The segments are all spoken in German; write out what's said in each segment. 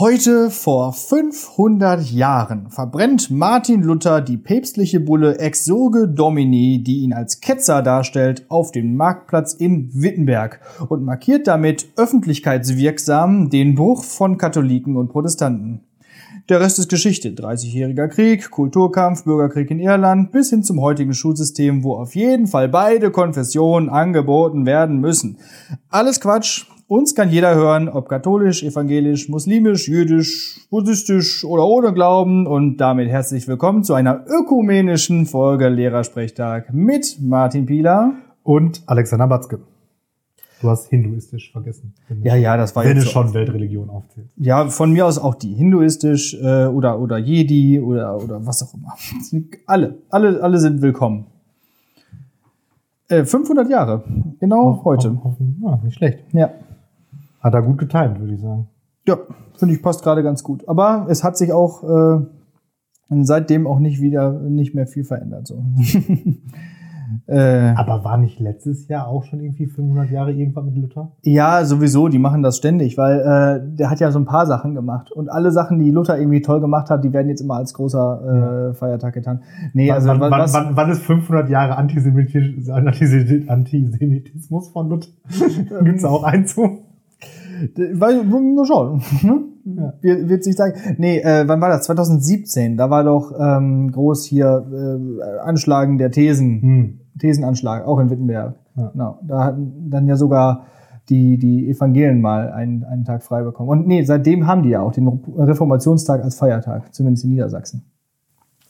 Heute vor 500 Jahren verbrennt Martin Luther die päpstliche Bulle Exurge Domini, die ihn als Ketzer darstellt, auf dem Marktplatz in Wittenberg und markiert damit öffentlichkeitswirksam den Bruch von Katholiken und Protestanten. Der Rest ist Geschichte. 30-jähriger Krieg, Kulturkampf, Bürgerkrieg in Irland bis hin zum heutigen Schulsystem, wo auf jeden Fall beide Konfessionen angeboten werden müssen. Alles Quatsch, uns kann jeder hören, ob katholisch, evangelisch, muslimisch, jüdisch, buddhistisch oder ohne Glauben. Und damit herzlich willkommen zu einer ökumenischen Folge Lehrersprechtag mit Martin Pieler und Alexander Batzke. Du hast hinduistisch vergessen. Ja, ja, das war Wenn jetzt es so. schon Weltreligion aufzählt. Ja, von mir aus auch die hinduistisch äh, oder oder Jedi oder oder was auch immer. Alle, alle, alle sind willkommen. Äh, 500 Jahre, genau heute. Auf, auf, ja, nicht schlecht. Ja. Hat er gut getimt, würde ich sagen. Ja, finde ich passt gerade ganz gut. Aber es hat sich auch äh, seitdem auch nicht wieder nicht mehr viel verändert. So. äh, Aber war nicht letztes Jahr auch schon irgendwie 500 Jahre irgendwann mit Luther? ja, sowieso, die machen das ständig, weil äh, der hat ja so ein paar Sachen gemacht. Und alle Sachen, die Luther irgendwie toll gemacht hat, die werden jetzt immer als großer äh, Feiertag getan. Nee, also wann, wann, was, wann, wann ist 500 Jahre Antisemitismus Antisemitismus von Luther? Gibt's da auch einen zu? Weil, mal schauen. ne? Ja. Wird, wird sich sagen. Nee, äh, wann war das? 2017. Da war doch ähm, groß hier äh, Anschlagen der Thesen. Hm. Thesenanschlag, auch in Wittenberg. Ja. Genau. Da hatten dann ja sogar die, die Evangelien mal einen, einen Tag frei bekommen. Und nee, seitdem haben die ja auch den Reformationstag als Feiertag, zumindest in Niedersachsen.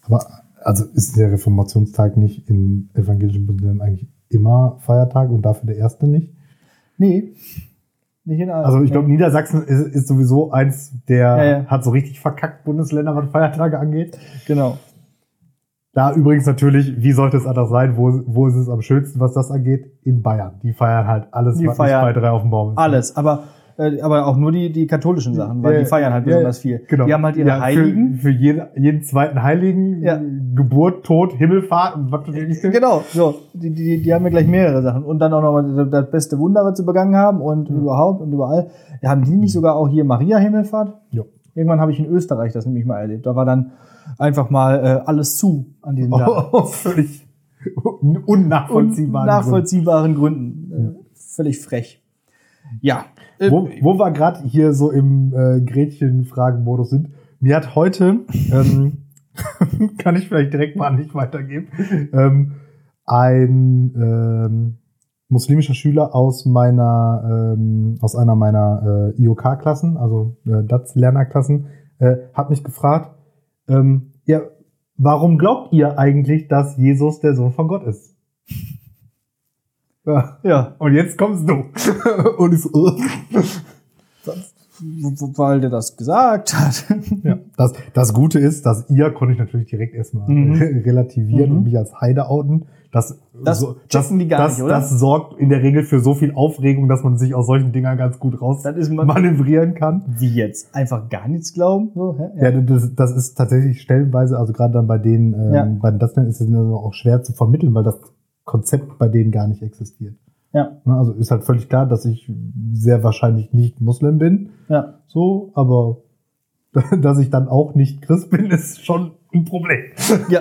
Aber also ist der Reformationstag nicht in evangelischen Bundesländern eigentlich immer Feiertag und dafür der erste nicht? Nee, nicht in allen. Also ich glaube, Niedersachsen ist, ist sowieso eins der Ja, ja. hat so richtig verkackt Bundesländer, was Feiertage angeht. Genau. Da übrigens natürlich, wie sollte es anders sein, wo, wo ist es am schönsten, was das angeht? In Bayern. Die feiern halt alles, Die was feiern nicht bei drei auf dem Baum ist. Alles, aber, äh, aber auch nur die, die katholischen Sachen, weil Ja, die feiern halt ja, besonders viel. Genau. Die haben halt ihre Ja, Heiligen. Für, für jeden, jeden zweiten Heiligen, Ja. Geburt, Tod, Himmelfahrt und was ich. Genau, so. Die, die, die haben ja gleich mehrere Sachen. Und dann auch noch mal das- beste Wunder, was sie begangen haben und überhaupt und überall. Ja, haben die nicht sogar auch hier Maria Himmelfahrt? Ja. Irgendwann habe ich in Österreich das nämlich mal erlebt. Da war dann einfach mal äh, alles zu an diesem Tag. Oh, völlig unnachvollziehbar. nachvollziehbaren Gründen. Äh, völlig frech. Ja. Wo, wo wir gerade hier so im äh, Gretchen-Fragen-Modus sind, mir hat heute, ähm, kann ich vielleicht direkt mal an dich weitergeben, ähm, ein ähm, muslimischer Schüler aus meiner, ähm, aus einer meiner äh, IOK-Klassen, also äh, DATS-Lernerklassen, äh, hat mich gefragt, ähm, ja, warum glaubt ihr eigentlich, dass Jesus der Sohn von Gott ist? Ja. ja. Und jetzt kommst du. Und ich so, Weil der das gesagt hat. Ja, das, das Gute ist, dass ihr konnte ich natürlich direkt erstmal Mhm. relativieren Mhm. und mich als Heide outen. Das, Das checken die gar das, nicht, oder? Das sorgt in der Regel für so viel Aufregung, dass man sich aus solchen Dingern ganz gut raus Das man- manövrieren kann. Wie jetzt? Einfach gar nichts glauben? So, hä? Ja, das, das ist tatsächlich stellenweise, also gerade dann bei denen, ähm, Ja. bei den Dustmen ist es auch schwer zu vermitteln, weil das Konzept bei denen gar nicht existiert. ja. Ne, Also ist halt völlig klar, dass ich sehr wahrscheinlich nicht Muslim bin. ja. So, aber dass ich dann auch nicht Christ bin, ist schon ein Problem. Ja.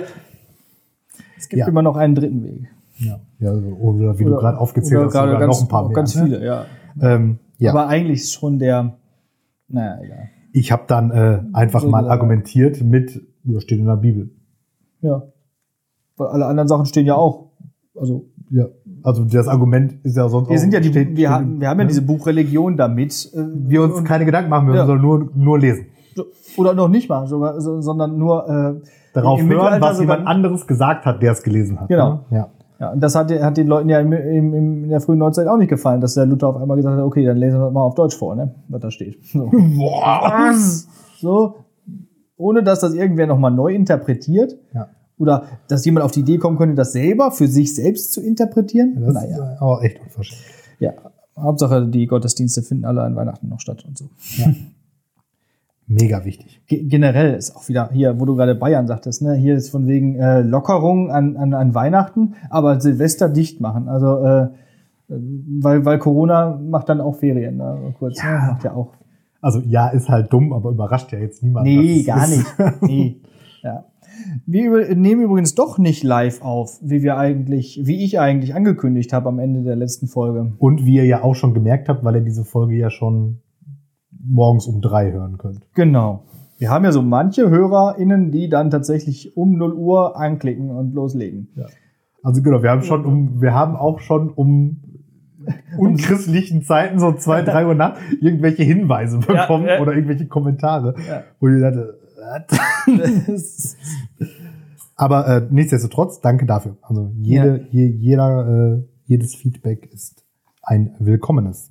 Es gibt Ja. immer noch einen dritten Weg. Ja, ja also, oder wie Oder- du gerade aufgezählt hast, sogar ganz, noch ein paar mehr. Ganz ne? viele, ja. Ähm, ja. Aber eigentlich ist schon der, naja, egal. ich habe dann äh, einfach So mal argumentiert mit, ja, steht in der Bibel. Ja. Weil alle anderen Sachen stehen ja auch. Also, Ja, also das Argument ist ja sonst wir auch- sind ja die, steht- wir, haben, wir haben ja ne? diese Buchreligion damit. äh, wir uns und- keine Gedanken machen, wir Ja. sollen nur, nur lesen. oder noch nicht mal, sogar, so, sondern nur äh, Darauf hören, was jemand anderes gesagt hat, der es gelesen hat. Genau. Ne? Ja. Ja, und das hat, hat den Leuten ja im, im, im, in der frühen Neuzeit auch nicht gefallen, dass der Luther auf einmal gesagt hat, okay, dann lesen wir das mal auf Deutsch vor, ne, was da steht. So. Was? so, ohne dass das irgendwer nochmal neu interpretiert. Ja. Oder dass jemand auf die Idee kommen könnte, das selber für sich selbst zu interpretieren. Das naja, ist äh, aber echt unverschämt. ja. Hauptsache, die Gottesdienste finden alle an Weihnachten noch statt und so. Mega wichtig. Ge generell ist auch wieder hier, wo du gerade Bayern sagtest, ne, hier ist von wegen äh, Lockerung an, an, an Weihnachten, aber Silvester dicht machen. Also äh, weil, weil Corona macht dann auch Ferien, ne, kurz, Ja. ne, macht ja auch. Also ja, ist halt dumm, aber überrascht ja jetzt niemand. Nee, gar ist. nicht. Nee. Ja. Wir nehmen übrigens doch nicht live auf, wie wir eigentlich, wie ich eigentlich angekündigt habe am Ende der letzten Folge. Und wie ihr ja auch schon gemerkt habt, weil ihr diese Folge ja schon morgens um drei hören könnt. Genau. Wir haben ja so manche HörerInnen, die dann tatsächlich um 0 Uhr anklicken und loslegen. Also genau, wir haben schon um, wir haben auch schon um unchristlichen Zeiten, so zwei, drei Uhr nach, irgendwelche Hinweise Ja, bekommen ja. oder irgendwelche Kommentare, Ja. wo ich dachte? aber äh, nichtsdestotrotz, danke dafür. Also jede, je, jeder, äh, jedes Feedback ist ein willkommenes.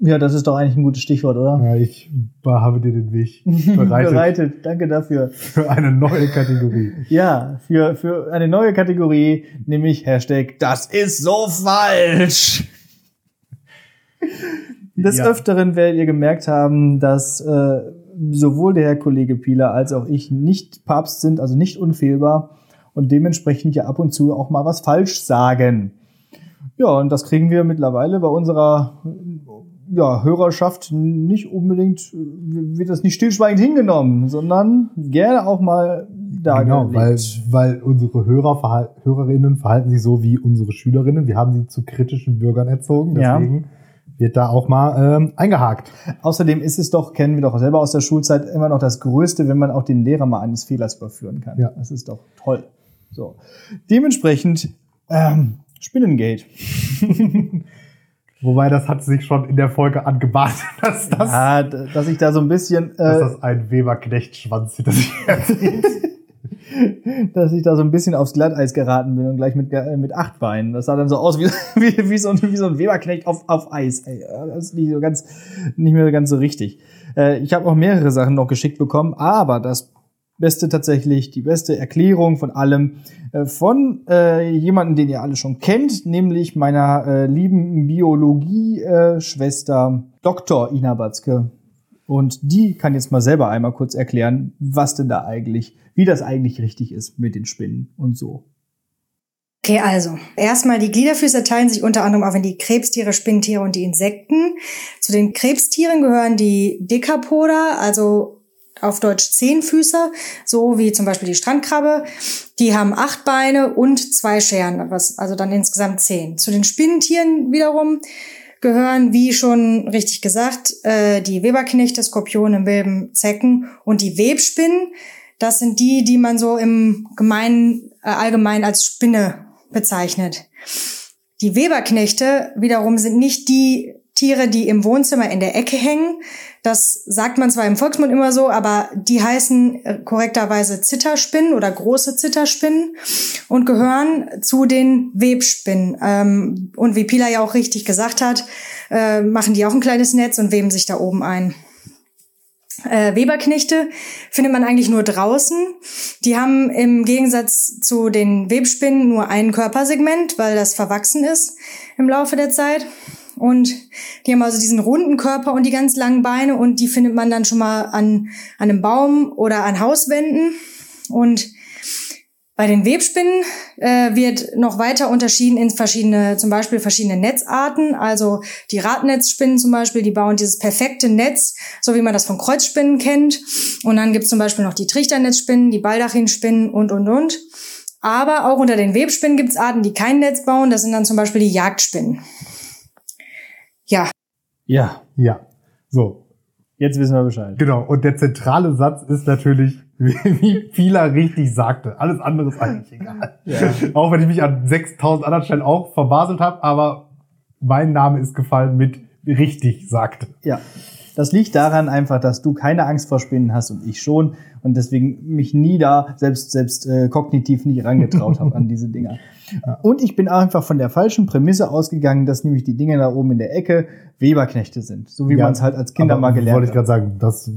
Ja, das ist doch eigentlich ein gutes Stichwort, oder? Ja, ich habe dir den Weg bereitet, Bereitet. Danke dafür. für eine neue Kategorie. Ja, für, für eine neue Kategorie, nämlich Hashtag Das ist so falsch. Des Ja. Öfteren werdet ihr gemerkt haben, dass äh, sowohl der Herr Kollege Pieler als auch ich nicht Papst sind, also nicht unfehlbar und dementsprechend ja ab und zu auch mal was falsch sagen. Ja, und das kriegen wir mittlerweile bei unserer ja, Hörerschaft nicht unbedingt, wird das nicht stillschweigend hingenommen, sondern gerne auch mal Genau, weil, weil unsere Hörer, verhal- Hörerinnen verhalten sich so wie unsere Schülerinnen. Wir haben sie zu kritischen Bürgern erzogen, Ja. Wird da auch mal ähm, eingehakt. Außerdem ist es doch, kennen wir doch selber aus der Schulzeit, immer noch das Größte, wenn man auch den Lehrer mal eines Fehlers überführen kann. Ja. Das ist doch toll. So. Dementsprechend, ähm, Spinnengate. Wobei das hat sich schon in der Folge angebahnt, dass das, Ja, dass ich da so ein bisschen, dass äh, das ein Weber-Knecht-Schwanz hinter sich herzieht. dass ich da so ein bisschen aufs Glatteis geraten bin und gleich mit, äh, mit acht Beinen. Das sah dann so aus wie, wie, wie, so, ein, wie so ein Weberknecht auf, auf Eis. Ey, das ist nicht so ganz, nicht mehr ganz so richtig. Äh, ich habe auch mehrere Sachen noch geschickt bekommen, aber das Beste tatsächlich, die beste Erklärung von allem äh, von äh, jemanden, den ihr alle schon kennt, nämlich meiner äh, lieben Biologie-Schwester Dr. Ina Batzke. Und die kann jetzt mal selber einmal kurz erklären, was denn da eigentlich, wie das eigentlich richtig ist mit den Spinnen und so. Okay, also erstmal die Gliederfüßer teilen sich unter anderem auf in die Krebstiere, Spinnentiere und die Insekten. Zu den Krebstieren gehören die Decapoda, also auf Deutsch Zehnfüßer, so wie zum Beispiel die Strandkrabbe. Die haben acht Beine und zwei Scheren, also dann insgesamt zehn. Zu den Spinnentieren wiederum gehören, wie schon richtig gesagt, äh, die Weberknechte, Skorpione, Milben, Zecken und die Webspinnen. Das sind die, die man so im Gemeinen, äh, allgemein als Spinne bezeichnet. Die Weberknechte wiederum sind nicht die Tiere, die im Wohnzimmer in der Ecke hängen. Das sagt man zwar im Volksmund immer so, aber die heißen äh, korrekterweise Zitterspinnen oder große Zitterspinnen und gehören zu den Webspinnen. Ähm, und wie Pila ja auch richtig gesagt hat, äh, machen die auch ein kleines Netz und weben sich da oben ein. Äh, Weberknechte findet man eigentlich nur draußen. Die haben im Gegensatz zu den Webspinnen nur ein Körpersegment, weil das verwachsen ist im Laufe der Zeit. Und die haben also diesen runden Körper und die ganz langen Beine und die findet man dann schon mal an, an einem Baum oder an Hauswänden. Und bei den Webspinnen äh, wird noch weiter unterschieden in verschiedene, zum Beispiel verschiedene Netzarten. Also die Radnetzspinnen zum Beispiel, die bauen dieses perfekte Netz, so wie man das von Kreuzspinnen kennt. Und dann gibt's zum Beispiel noch die Trichternetzspinnen, die Baldachinspinnen und, und, und. Aber auch unter den Webspinnen gibt's Arten, die kein Netz bauen. Das sind dann zum Beispiel die Jagdspinnen. Ja, Ja, so, jetzt wissen wir Bescheid. genau. Und der zentrale Satz ist natürlich, wie Fila richtig sagte. Alles andere ist eigentlich egal. Ja. Auch wenn ich mich an 6000 anderen Stellen auch verbaselt habe, aber mein Name ist gefallen mit richtig sagte. Ja. Das liegt daran einfach, dass du keine Angst vor Spinnen hast und ich schon und deswegen mich nie da selbst selbst äh, kognitiv nicht rangetraut habe an diese Dinger. Und ich bin einfach von der falschen Prämisse ausgegangen, dass nämlich die Dinge da oben in der Ecke Weberknechte sind, so wie Ja, man es halt als Kinder mal gelernt Wollte ich hat. gerade sagen, das,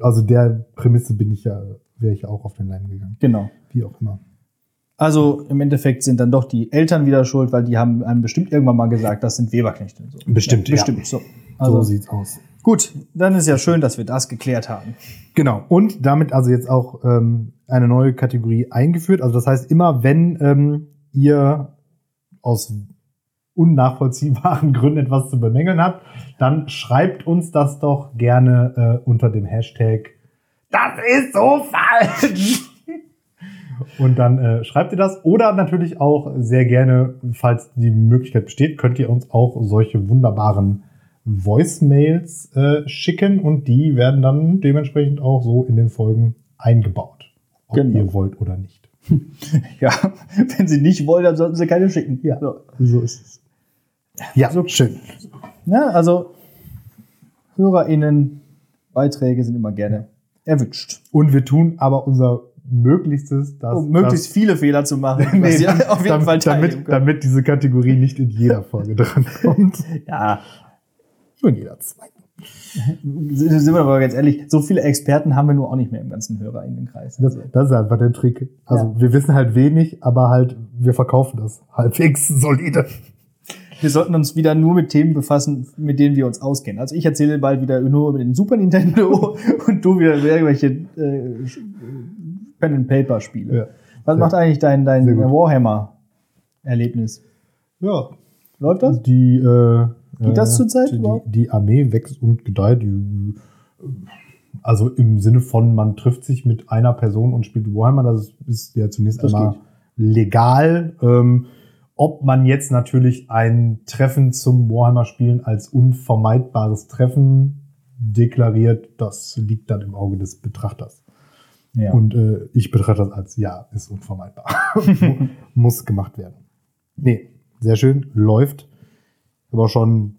also der Prämisse bin ich ja, wäre ich auch auf den Leim gegangen. Genau. Wie auch immer. Also im Endeffekt sind dann doch die Eltern wieder schuld, weil die haben einem bestimmt irgendwann mal gesagt, das sind Weberknechte. So. Bestimmt, ja. Bestimmt, so. so Also sieht's aus. Gut, dann ist ja schön, dass wir das geklärt haben. Genau. Und damit also jetzt auch ähm, eine neue Kategorie eingeführt. Also das heißt, immer wenn ähm, ihr aus unnachvollziehbaren Gründen etwas zu bemängeln habt, dann schreibt uns das doch gerne äh, unter dem Hashtag Das ist so falsch! Und dann äh, schreibt ihr das. Oder natürlich auch sehr gerne, falls die Möglichkeit besteht, könnt ihr uns auch solche wunderbaren Voicemails äh, schicken und die werden dann dementsprechend auch so in den Folgen eingebaut. Ob Genau. ihr wollt oder nicht. Ja, wenn sie nicht wollen, dann sollten sie keine schicken. Ja. So. So ist es. Ja, so schön. Ja, also HörerInnen Beiträge sind immer gerne erwünscht. Und wir tun aber unser Möglichstes, dass Um möglichst viele Fehler zu machen, Nee, damit, auf jeden Fall teilnehmen damit, damit diese Kategorie nicht in jeder Folge drankommt. Ja, Nur in jeder zweiten. sind wir aber ganz ehrlich, so viele Experten haben wir nur auch nicht mehr im ganzen HörerInnenkreis. Das, das ist einfach der Trick. Also Ja. wir wissen halt wenig, aber halt wir verkaufen das halbwegs solide. Wir sollten uns wieder nur mit Themen befassen, mit denen wir uns auskennen. Also ich erzähle bald wieder nur über den Super Nintendo und du wieder über irgendwelche äh, Pen and Paper Spiele. Ja. Was Ja. macht eigentlich dein dein. Warhammer Erlebnis? Ja. Läuft das? Die, äh, Geht das äh, zurzeit die, überhaupt? die Armee wächst und gedeiht. Die, also im Sinne von, man trifft sich mit einer Person und spielt Warhammer, das ist ja zunächst Das einmal geht. legal. Ähm, ob man jetzt natürlich ein Treffen zum Warhammer-Spielen als unvermeidbares Treffen deklariert, das liegt dann im Auge des Betrachters. Ja. Und äh, ich betrachte das als ja, ist unvermeidbar. Muss gemacht werden. Nee, sehr schön, läuft. Aber schon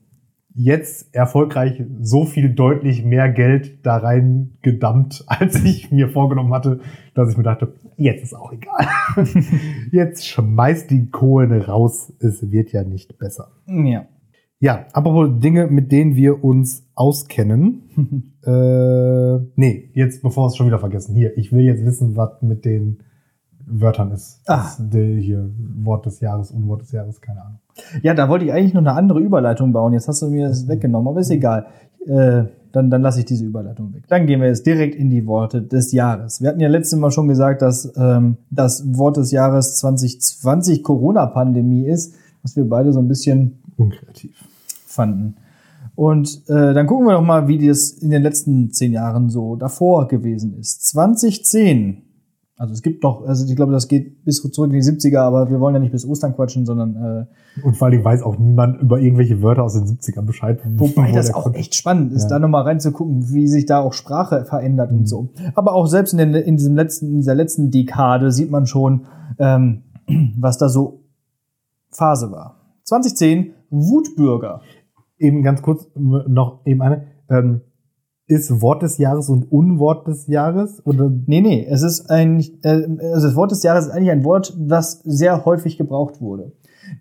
jetzt erfolgreich so viel deutlich mehr Geld da rein gedammt, als ich mir vorgenommen hatte, dass ich mir dachte, jetzt ist auch egal. jetzt schmeißt die Kohlen raus, es wird ja nicht besser. ja. Ja, apropos Dinge, mit denen wir uns auskennen. äh, nee, jetzt bevor wir es schon wieder vergessen. Hier, ich will jetzt wissen, was mit den Wörtern ist. Ah. Das, der hier Wort des Jahres, Unwort des Jahres, keine Ahnung. Ja, da wollte ich eigentlich noch eine andere Überleitung bauen. Jetzt hast du mir das weggenommen, aber ist egal. Äh, dann, dann lasse ich diese Überleitung weg. Dann gehen wir jetzt direkt in die Worte des Jahres. Wir hatten ja letztes Mal schon gesagt, dass ähm, das Wort des Jahres 2020 Corona-Pandemie ist, was wir beide so ein bisschen Unkreativ. fanden. Und äh, dann gucken wir doch mal, wie das in den letzten zehn Jahren so davor gewesen ist. 2010. Also es gibt noch, also ich glaube, das geht bis zurück in die 70er, aber wir wollen ja nicht bis Ostern quatschen, sondern äh, Und vor allem weiß auch niemand über irgendwelche Wörter aus den 70ern Bescheid. Wobei wo das auch kommt. echt spannend ist, Ja. da nochmal reinzugucken, wie sich da auch Sprache verändert Mhm. und so. Aber auch selbst in, den, in, diesem letzten, in dieser letzten Dekade sieht man schon, ähm, was da so Phase war. 2010, Wutbürger. Eben ganz kurz noch eben eine. Ähm, ist Wort des Jahres und Unwort des Jahres? Oder Nee, nee, es ist ein, äh, also das Wort des Jahres ist eigentlich ein Wort, das sehr häufig gebraucht wurde.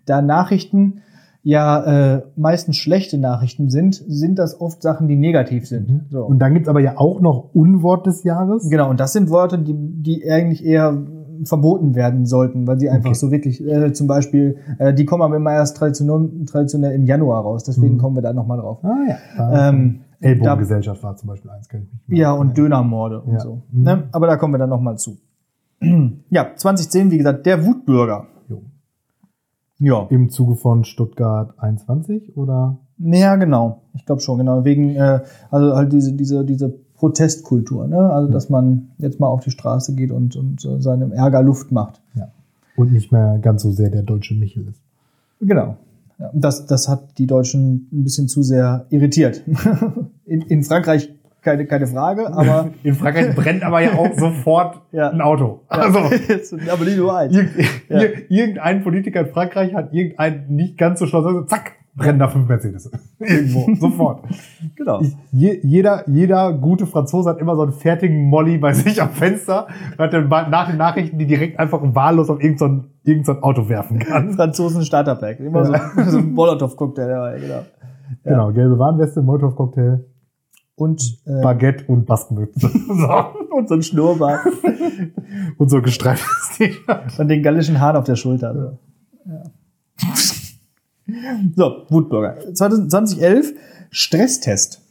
Da Nachrichten ja äh, meistens schlechte Nachrichten sind, sind das oft Sachen, die negativ sind. So. Und dann gibt's aber ja auch noch Unwort des Jahres. Genau, und das sind Worte, die, die eigentlich eher verboten werden sollten, weil sie einfach Okay. so wirklich, äh, zum Beispiel, äh, die kommen aber immer erst traditionell, traditionell im Januar raus, deswegen Mhm. kommen wir da nochmal drauf. Ah ja. Ähm, Ellbogengesellschaft war zum Beispiel eins, kenn ich mich. Ja, und Dönermorde und Ja. so. Mhm. Ne? Aber da kommen wir dann nochmal zu. ja, 2010, wie gesagt, der Wutbürger. Jo. Ja. Im Zuge von Stuttgart 21 oder? Ja, genau. Ich glaube schon, genau. Wegen, äh, also halt diese, diese, diese Protestkultur, ne? Also, dass man jetzt mal auf die Straße geht und, und seinem Ärger Luft macht. Ja. Und nicht mehr ganz so sehr der deutsche Michel ist. Genau. Ja, das, das hat die Deutschen ein bisschen zu sehr irritiert. In, in Frankreich keine, keine Frage, aber In Frankreich brennt aber ja auch sofort Ja. ein Auto. Also, aber nicht nur eins. irgendein Politiker in Frankreich hat irgendein nicht ganz so schlau, also zack, brennen da fünf Mercedes. Irgendwo, sofort. Genau. Je, jeder, jeder gute Franzose hat immer so einen fertigen Molly bei sich am Fenster, hat dann nach den Nachrichten, die direkt einfach wahllos auf irgendein so ein- irgend so ein Auto werfen kann. Franzosen Starterpack. Immer so, so ein Molotow-Cocktail dabei, genau. Genau, gelbe Warnweste, Molotov-Cocktail, Und, äh, Baguette und Baskenmütze. so. und so ein Schnurrbart. Und so gestreiftes T-Shirt. und den gallischen Hahn auf der Schulter. So, ja. So Wutbürger. 2011, Stresstest.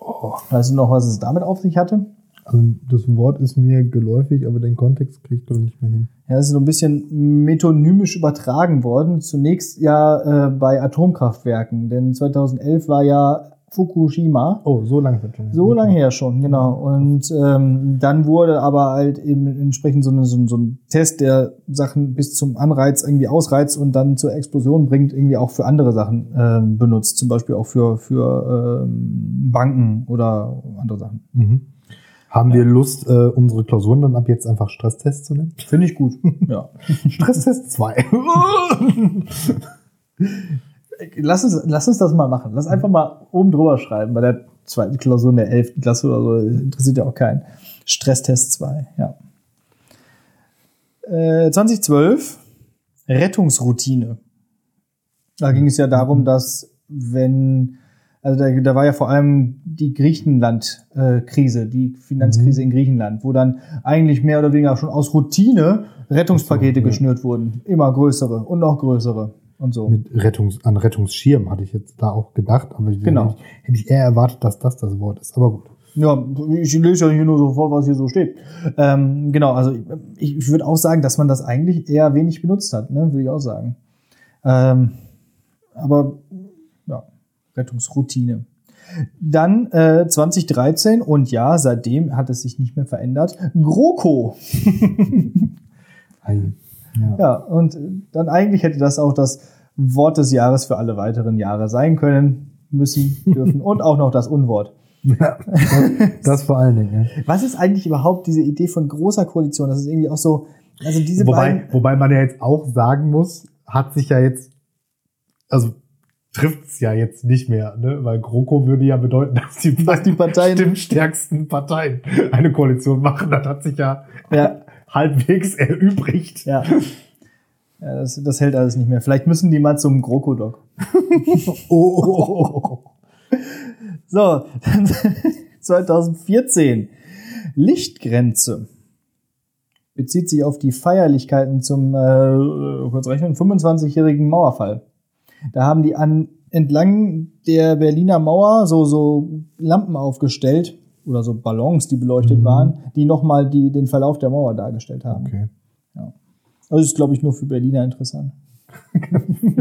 Oh, Weißt du noch, was es damit auf sich hatte? Also das Wort ist mir geläufig, aber den Kontext kriege ich glaube ich nicht mehr hin. Ja, das ist so ein bisschen metonymisch übertragen worden. Zunächst ja äh, bei Atomkraftwerken, denn 2011 war ja Fukushima. Oh, so lange wird schon. So lange her schon, genau. Und ähm, dann wurde aber halt eben entsprechend so, eine, so, so ein Test, der Sachen bis zum Anreiz irgendwie ausreizt und dann zur Explosion bringt, irgendwie auch für andere Sachen ähm, benutzt. Zum Beispiel auch für, für ähm, Banken oder andere Sachen. Mhm. Haben wir Lust, äh, unsere Klausuren dann ab jetzt einfach Stresstest zu nennen? Finde ich gut. ja. Stresstest 2. Lass uns, lass uns das mal machen. Lass einfach mal oben drüber schreiben bei der zweiten Klausur in der elften Klasse oder so. Interessiert ja auch keinen. Stresstest 2, ja. Äh, 2012, Rettungsroutine. Da ging es ja darum, dass wenn, also da, da war ja vor allem die Griechenland-Krise, die Finanzkrise Mhm. in Griechenland, wo dann eigentlich mehr oder weniger schon aus Routine Rettungspakete so, ja. geschnürt wurden. Immer größere und noch größere und so. Mit Rettungs, an Rettungsschirm hatte ich jetzt da auch gedacht, aber ich, Genau. hätte, ich, eher erwartet, dass das das Wort ist. Aber gut. Ja, ich lese ja hier nur so vor, was hier so steht. Ähm, genau, also ich, ich würde auch sagen, dass man das eigentlich eher wenig benutzt hat, ne? würde ich auch sagen. Ähm, aber ja, Rettungsroutine. Dann äh, 2013 und ja, seitdem hat es sich nicht mehr verändert. GroKo. Ja. Ja, und dann eigentlich hätte das auch das Wort des Jahres für alle weiteren Jahre sein können, müssen, dürfen und auch noch das Unwort. Ja, das, das vor allen Dingen. Ja. Was ist eigentlich überhaupt diese Idee von großer Koalition? Das ist irgendwie auch so, also diese Wobei, beiden. wobei man ja jetzt auch sagen muss, hat sich ja jetzt, also trifft's ja jetzt nicht mehr, ne? Weil GroKo würde ja bedeuten, dass die, Dass die Parteien- stimmstärksten Parteien eine Koalition machen. Das hat sich ja, Ja. Halbwegs erübrigt. Ja. Ja, das, das hält alles nicht mehr. Vielleicht müssen die mal zum GroKo-Doc. Oh, oh, oh. So, 2014. Lichtgrenze. Bezieht sich auf die Feierlichkeiten zum, äh, kurz rechnen, 25-jährigen Mauerfall. Da haben die an, entlang der Berliner Mauer so, so Lampen aufgestellt oder so Ballons, die beleuchtet Mhm. waren, die nochmal die, den Verlauf der Mauer dargestellt haben. Okay. Also ist, glaube ich, nur für Berliner interessant.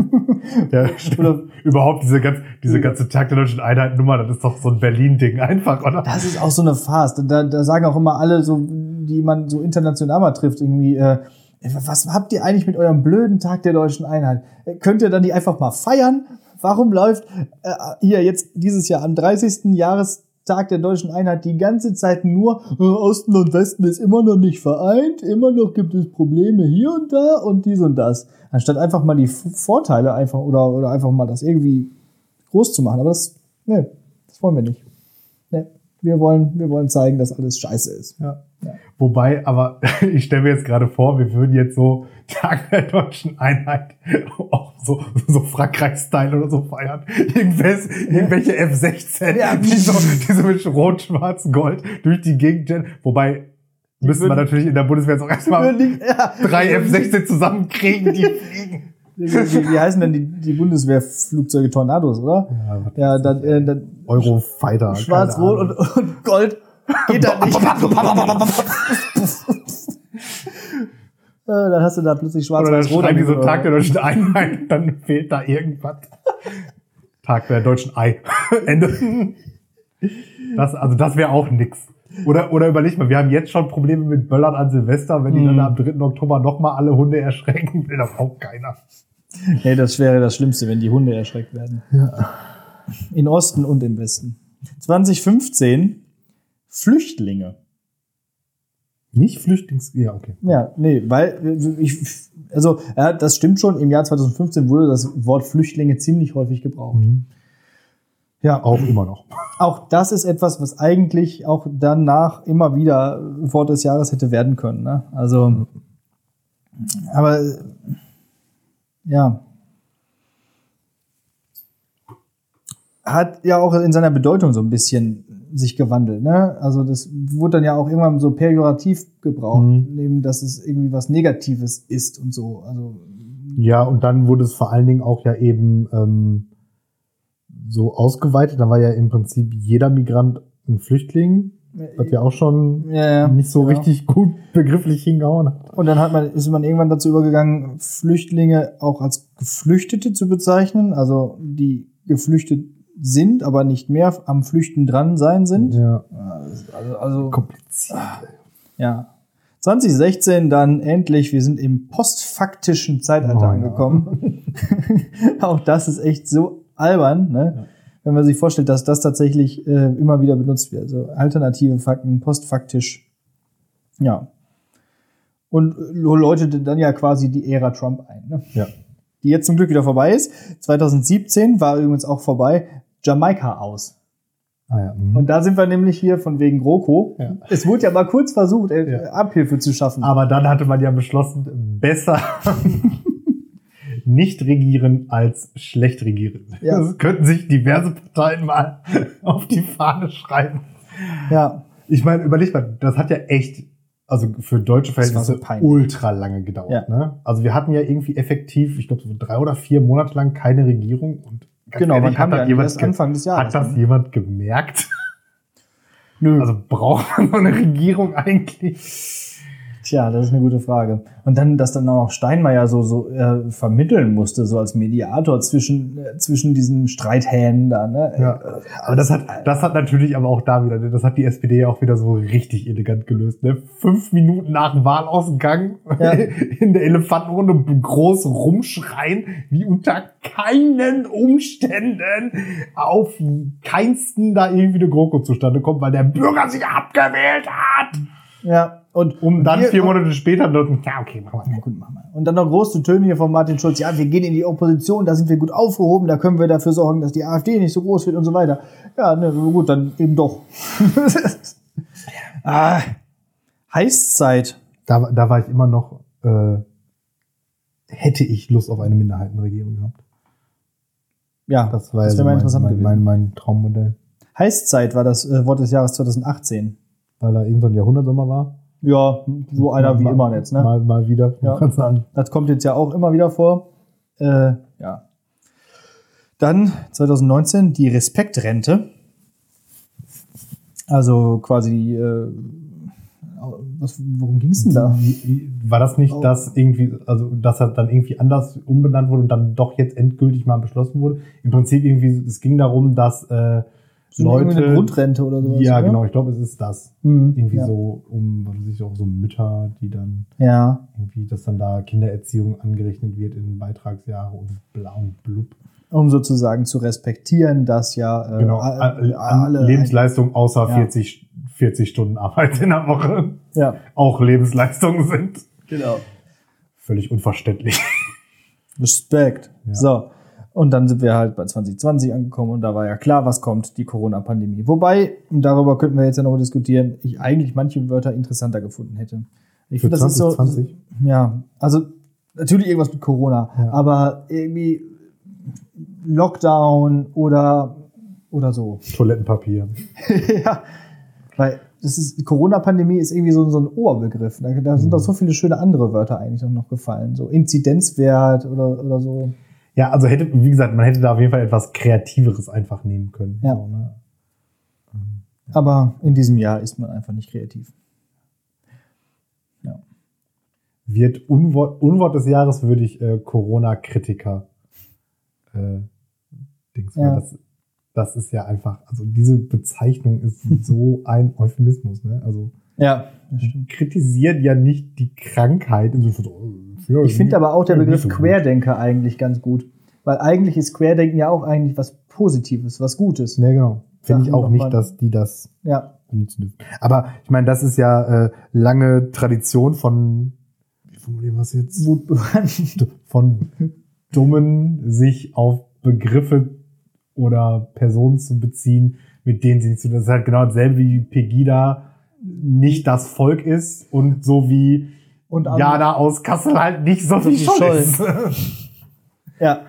Ja, stimmt. Überhaupt diese ganze, diese ganze Tag der deutschen Einheit Nummer, das ist doch so ein Berlin-Ding einfach, oder? Das ist auch so eine Farce. Da, da sagen auch immer alle, so, die man so international mal trifft, irgendwie, äh, was habt ihr eigentlich mit eurem blöden Tag der deutschen Einheit? Äh, Könnt ihr dann die einfach mal feiern? Warum läuft äh, hier jetzt dieses Jahr am 30. Jahrestag der deutschen Einheit die ganze Zeit nur äh, Osten und Westen ist immer noch nicht vereint, immer noch gibt es Probleme hier und da und dies und das. Anstatt einfach mal die Vorteile einfach oder, oder einfach mal das irgendwie groß zu machen. Aber das, nee, das wollen wir nicht. Nee, wir wollen, wir wollen zeigen, dass alles scheiße ist. Ja. Wobei, aber ich stelle mir jetzt gerade vor, wir würden jetzt so Tag der deutschen Einheit auch so, so Frankreich-Style oder so feiern. Irgendwelche, irgendwelche F-16, Ja. die, so, die so mit rot, schwarz, gold durch die Gegend jetten. Wobei, müssten wir natürlich in der Bundeswehr jetzt auch erstmal ja, drei F-16 zusammenkriegen, die fliegen. Wie, wie, wie heißen denn die, die Bundeswehrflugzeuge Tornados, oder? Ja, Ja, dann, äh, dann Eurofighter. schwarz, keine rot Ahnung. und, und Gold geht da nicht. Äh, dann hast du da plötzlich schwarz, Oder rot. die so Tag der deutschen Einheit, dann fehlt da irgendwas. Tag der deutschen Ei. Ende. Das, also das wäre auch nix. Oder, oder überleg mal, wir haben jetzt schon Probleme mit Böllern an Silvester, wenn die Mhm. dann am 3. Oktober nochmal alle Hunde erschrecken, will das auch keiner. Nee, das wäre das Schlimmste, wenn die Hunde erschreckt werden. Ja. In Osten und im Westen. 2015 Flüchtlinge. Nicht Flüchtlings... Ja, okay. Ja, nee, weil ich, also ja, das stimmt schon. Im Jahr 2015 wurde das Wort Flüchtlinge ziemlich häufig gebraucht. Ja, Auch immer noch. auch das ist etwas, was eigentlich auch danach immer wieder Wort des Jahres hätte werden können. Ne? Also, aber äh, ja, hat ja auch in seiner Bedeutung so ein bisschen sich gewandelt. Ne? Also das wurde dann ja auch irgendwann so pejorativ gebraucht, Mhm. neben dass es irgendwie was Negatives ist und so. Also Ja, und dann wurde es vor allen Dingen auch ja eben ähm, so ausgeweitet. Da war ja im Prinzip jeder Migrant ein Flüchtling. was ja auch schon Ja, ja, nicht so genau. richtig gut begrifflich hingehauen hat. Und dann hat man, ist man irgendwann dazu übergegangen, Flüchtlinge auch als Geflüchtete zu bezeichnen, also die geflüchtet sind, aber nicht mehr am Flüchten dran sein sind. Ja, Also, also kompliziert. ja. 2016 dann endlich, wir sind im postfaktischen Zeitalter Oh, ja. angekommen. auch das ist echt so albern, ne? Wenn man sich vorstellt, dass das tatsächlich äh, immer wieder benutzt wird. Also alternative Fakten, postfaktisch. Ja. Und äh, läutete dann ja quasi die Ära Trump ein. Ne? Ja. Die jetzt zum Glück wieder vorbei ist. 2017 war übrigens auch vorbei Jamaika aus. Ah, ja. mhm. Und da sind wir nämlich hier von wegen GroKo. Ja. Es wurde ja mal kurz versucht, äh, Ja. Abhilfe zu schaffen. Aber dann hatte man ja beschlossen, besser nicht regieren als schlecht regieren. Ja. Das könnten sich diverse Parteien mal auf die Fahne schreiben. ja. Ich meine, überleg mal, das hat ja echt, also für deutsche so Verhältnisse peinlich. ultra lange gedauert. Ne? Also wir hatten ja irgendwie effektiv, ich glaube, so drei oder vier Monate lang keine Regierung. Und ganz Genau, man ehrlich, kam hat, ja das jemand Anfang des Jahres. hat das ne? jemand gemerkt? Nö. Also braucht man so eine Regierung eigentlich? Tja, das ist eine gute Frage. Und dann, dass dann auch Steinmeier so, so äh, vermitteln musste, so als Mediator zwischen, äh, zwischen diesen Streithähnen da. Ne? Ja. Aber das hat, das hat natürlich aber auch da wieder, ne, das hat die SPD ja auch wieder so richtig elegant gelöst. Ne? Fünf Minuten nach dem Wahlausgang Ja. in der Elefantenrunde groß rumschreien, wie unter keinen Umständen auf keinsten da irgendwie eine GroKo zustande kommt, weil der Bürger sich abgewählt hat. Ja. Und Um dann vier Monate später, dann, ja, okay, machen Ja, wir. gut, machen wir. Und dann noch große Töne hier von Martin Schulz. Ja, wir gehen in die Opposition, da sind wir gut aufgehoben, da können wir dafür sorgen, dass die AfD nicht so groß wird und so weiter. Ja, ne, gut, dann eben doch. ah, Heißzeit. Da, da war ich immer noch, äh, hätte ich Lust auf eine Minderheitenregierung gehabt. Ja, Das war das ja wäre mal mein, interessant mein, gewesen. mein, mein Traummodell. Heißzeit war das äh, Wort des Jahres 2018. Weil da irgendwann Jahrhundertsommer war. Ja, so einer wie mal, immer jetzt, ne? Mal, mal wieder, Ja. kann sagen. Das kommt jetzt ja auch immer wieder vor. Äh, ja. Dann 2019 die Respektrente. Also quasi äh, was, worum ging es denn da? War das nicht Oh. das irgendwie, also dass er dann irgendwie anders umbenannt wurde und dann doch jetzt endgültig mal beschlossen wurde? Im Prinzip irgendwie, es ging darum, dass äh, Eine- Leute. irgendeine Grundrente oder sowas. ja, oder? genau, ich glaube, es ist das. Mhm, Irgendwie ja. so um, was weiß ich, auch so Mütter, die dann Ja, irgendwie, dass dann da Kindererziehung angerechnet wird in Beitragsjahre und bla und blub. um sozusagen zu respektieren, dass ja äh, Genau, all- an alle Lebensleistung außer Ja. 40, 40 Stunden Arbeit in der Woche ja, auch Lebensleistungen sind. genau. Völlig unverständlich. Respekt. Ja. So. Und dann sind wir halt bei 2020 angekommen und da war ja klar, was kommt, die Corona-Pandemie. Wobei, und darüber könnten wir jetzt ja noch diskutieren, ich eigentlich manche Wörter interessanter gefunden hätte. Ich finde, das ist so. 2020? Ja, also natürlich irgendwas mit Corona, Ja. aber irgendwie Lockdown oder, oder so. Toilettenpapier. ja, weil das ist, die Corona-Pandemie ist irgendwie so, so ein Oberbegriff. Da, da sind Mhm. doch so viele schöne andere Wörter eigentlich noch gefallen. So Inzidenzwert oder, oder so. Ja, also hätte, wie gesagt, man hätte da auf jeden Fall etwas Kreativeres einfach nehmen können. Ja. So, ne? Aber in diesem Jahr ist man einfach nicht kreativ. Ja. Wird Unwort, Unwort des Jahres würde ich äh, Corona-Kritiker äh, Dings, Ja. das, das ist ja einfach, also diese Bezeichnung ist so ein Euphemismus, ne? Also Ja, stimmt. kritisiert ja nicht die Krankheit. Ich finde aber auch der Begriff so. Querdenker eigentlich ganz gut. Weil eigentlich ist Querdenken ja auch eigentlich was Positives, was Gutes. Ja, genau. Finde ich auch nicht, dass die das Ja. benutzen dürfen. Aber ich meine, das ist ja äh, lange Tradition von, wie formulieren wir es jetzt? Von Dummen, sich auf Begriffe oder Personen zu beziehen, mit denen sie zu. Das ist halt genau dasselbe wie Pegida nicht das Volk ist und so wie Und Jana aus Kassel halt nicht so Scholl. ist. Ja.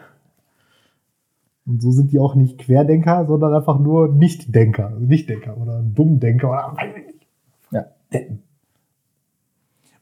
Und so sind die auch nicht Querdenker, sondern einfach nur Nichtdenker. Nichtdenker oder Dummdenker oder. Ja. Deppen.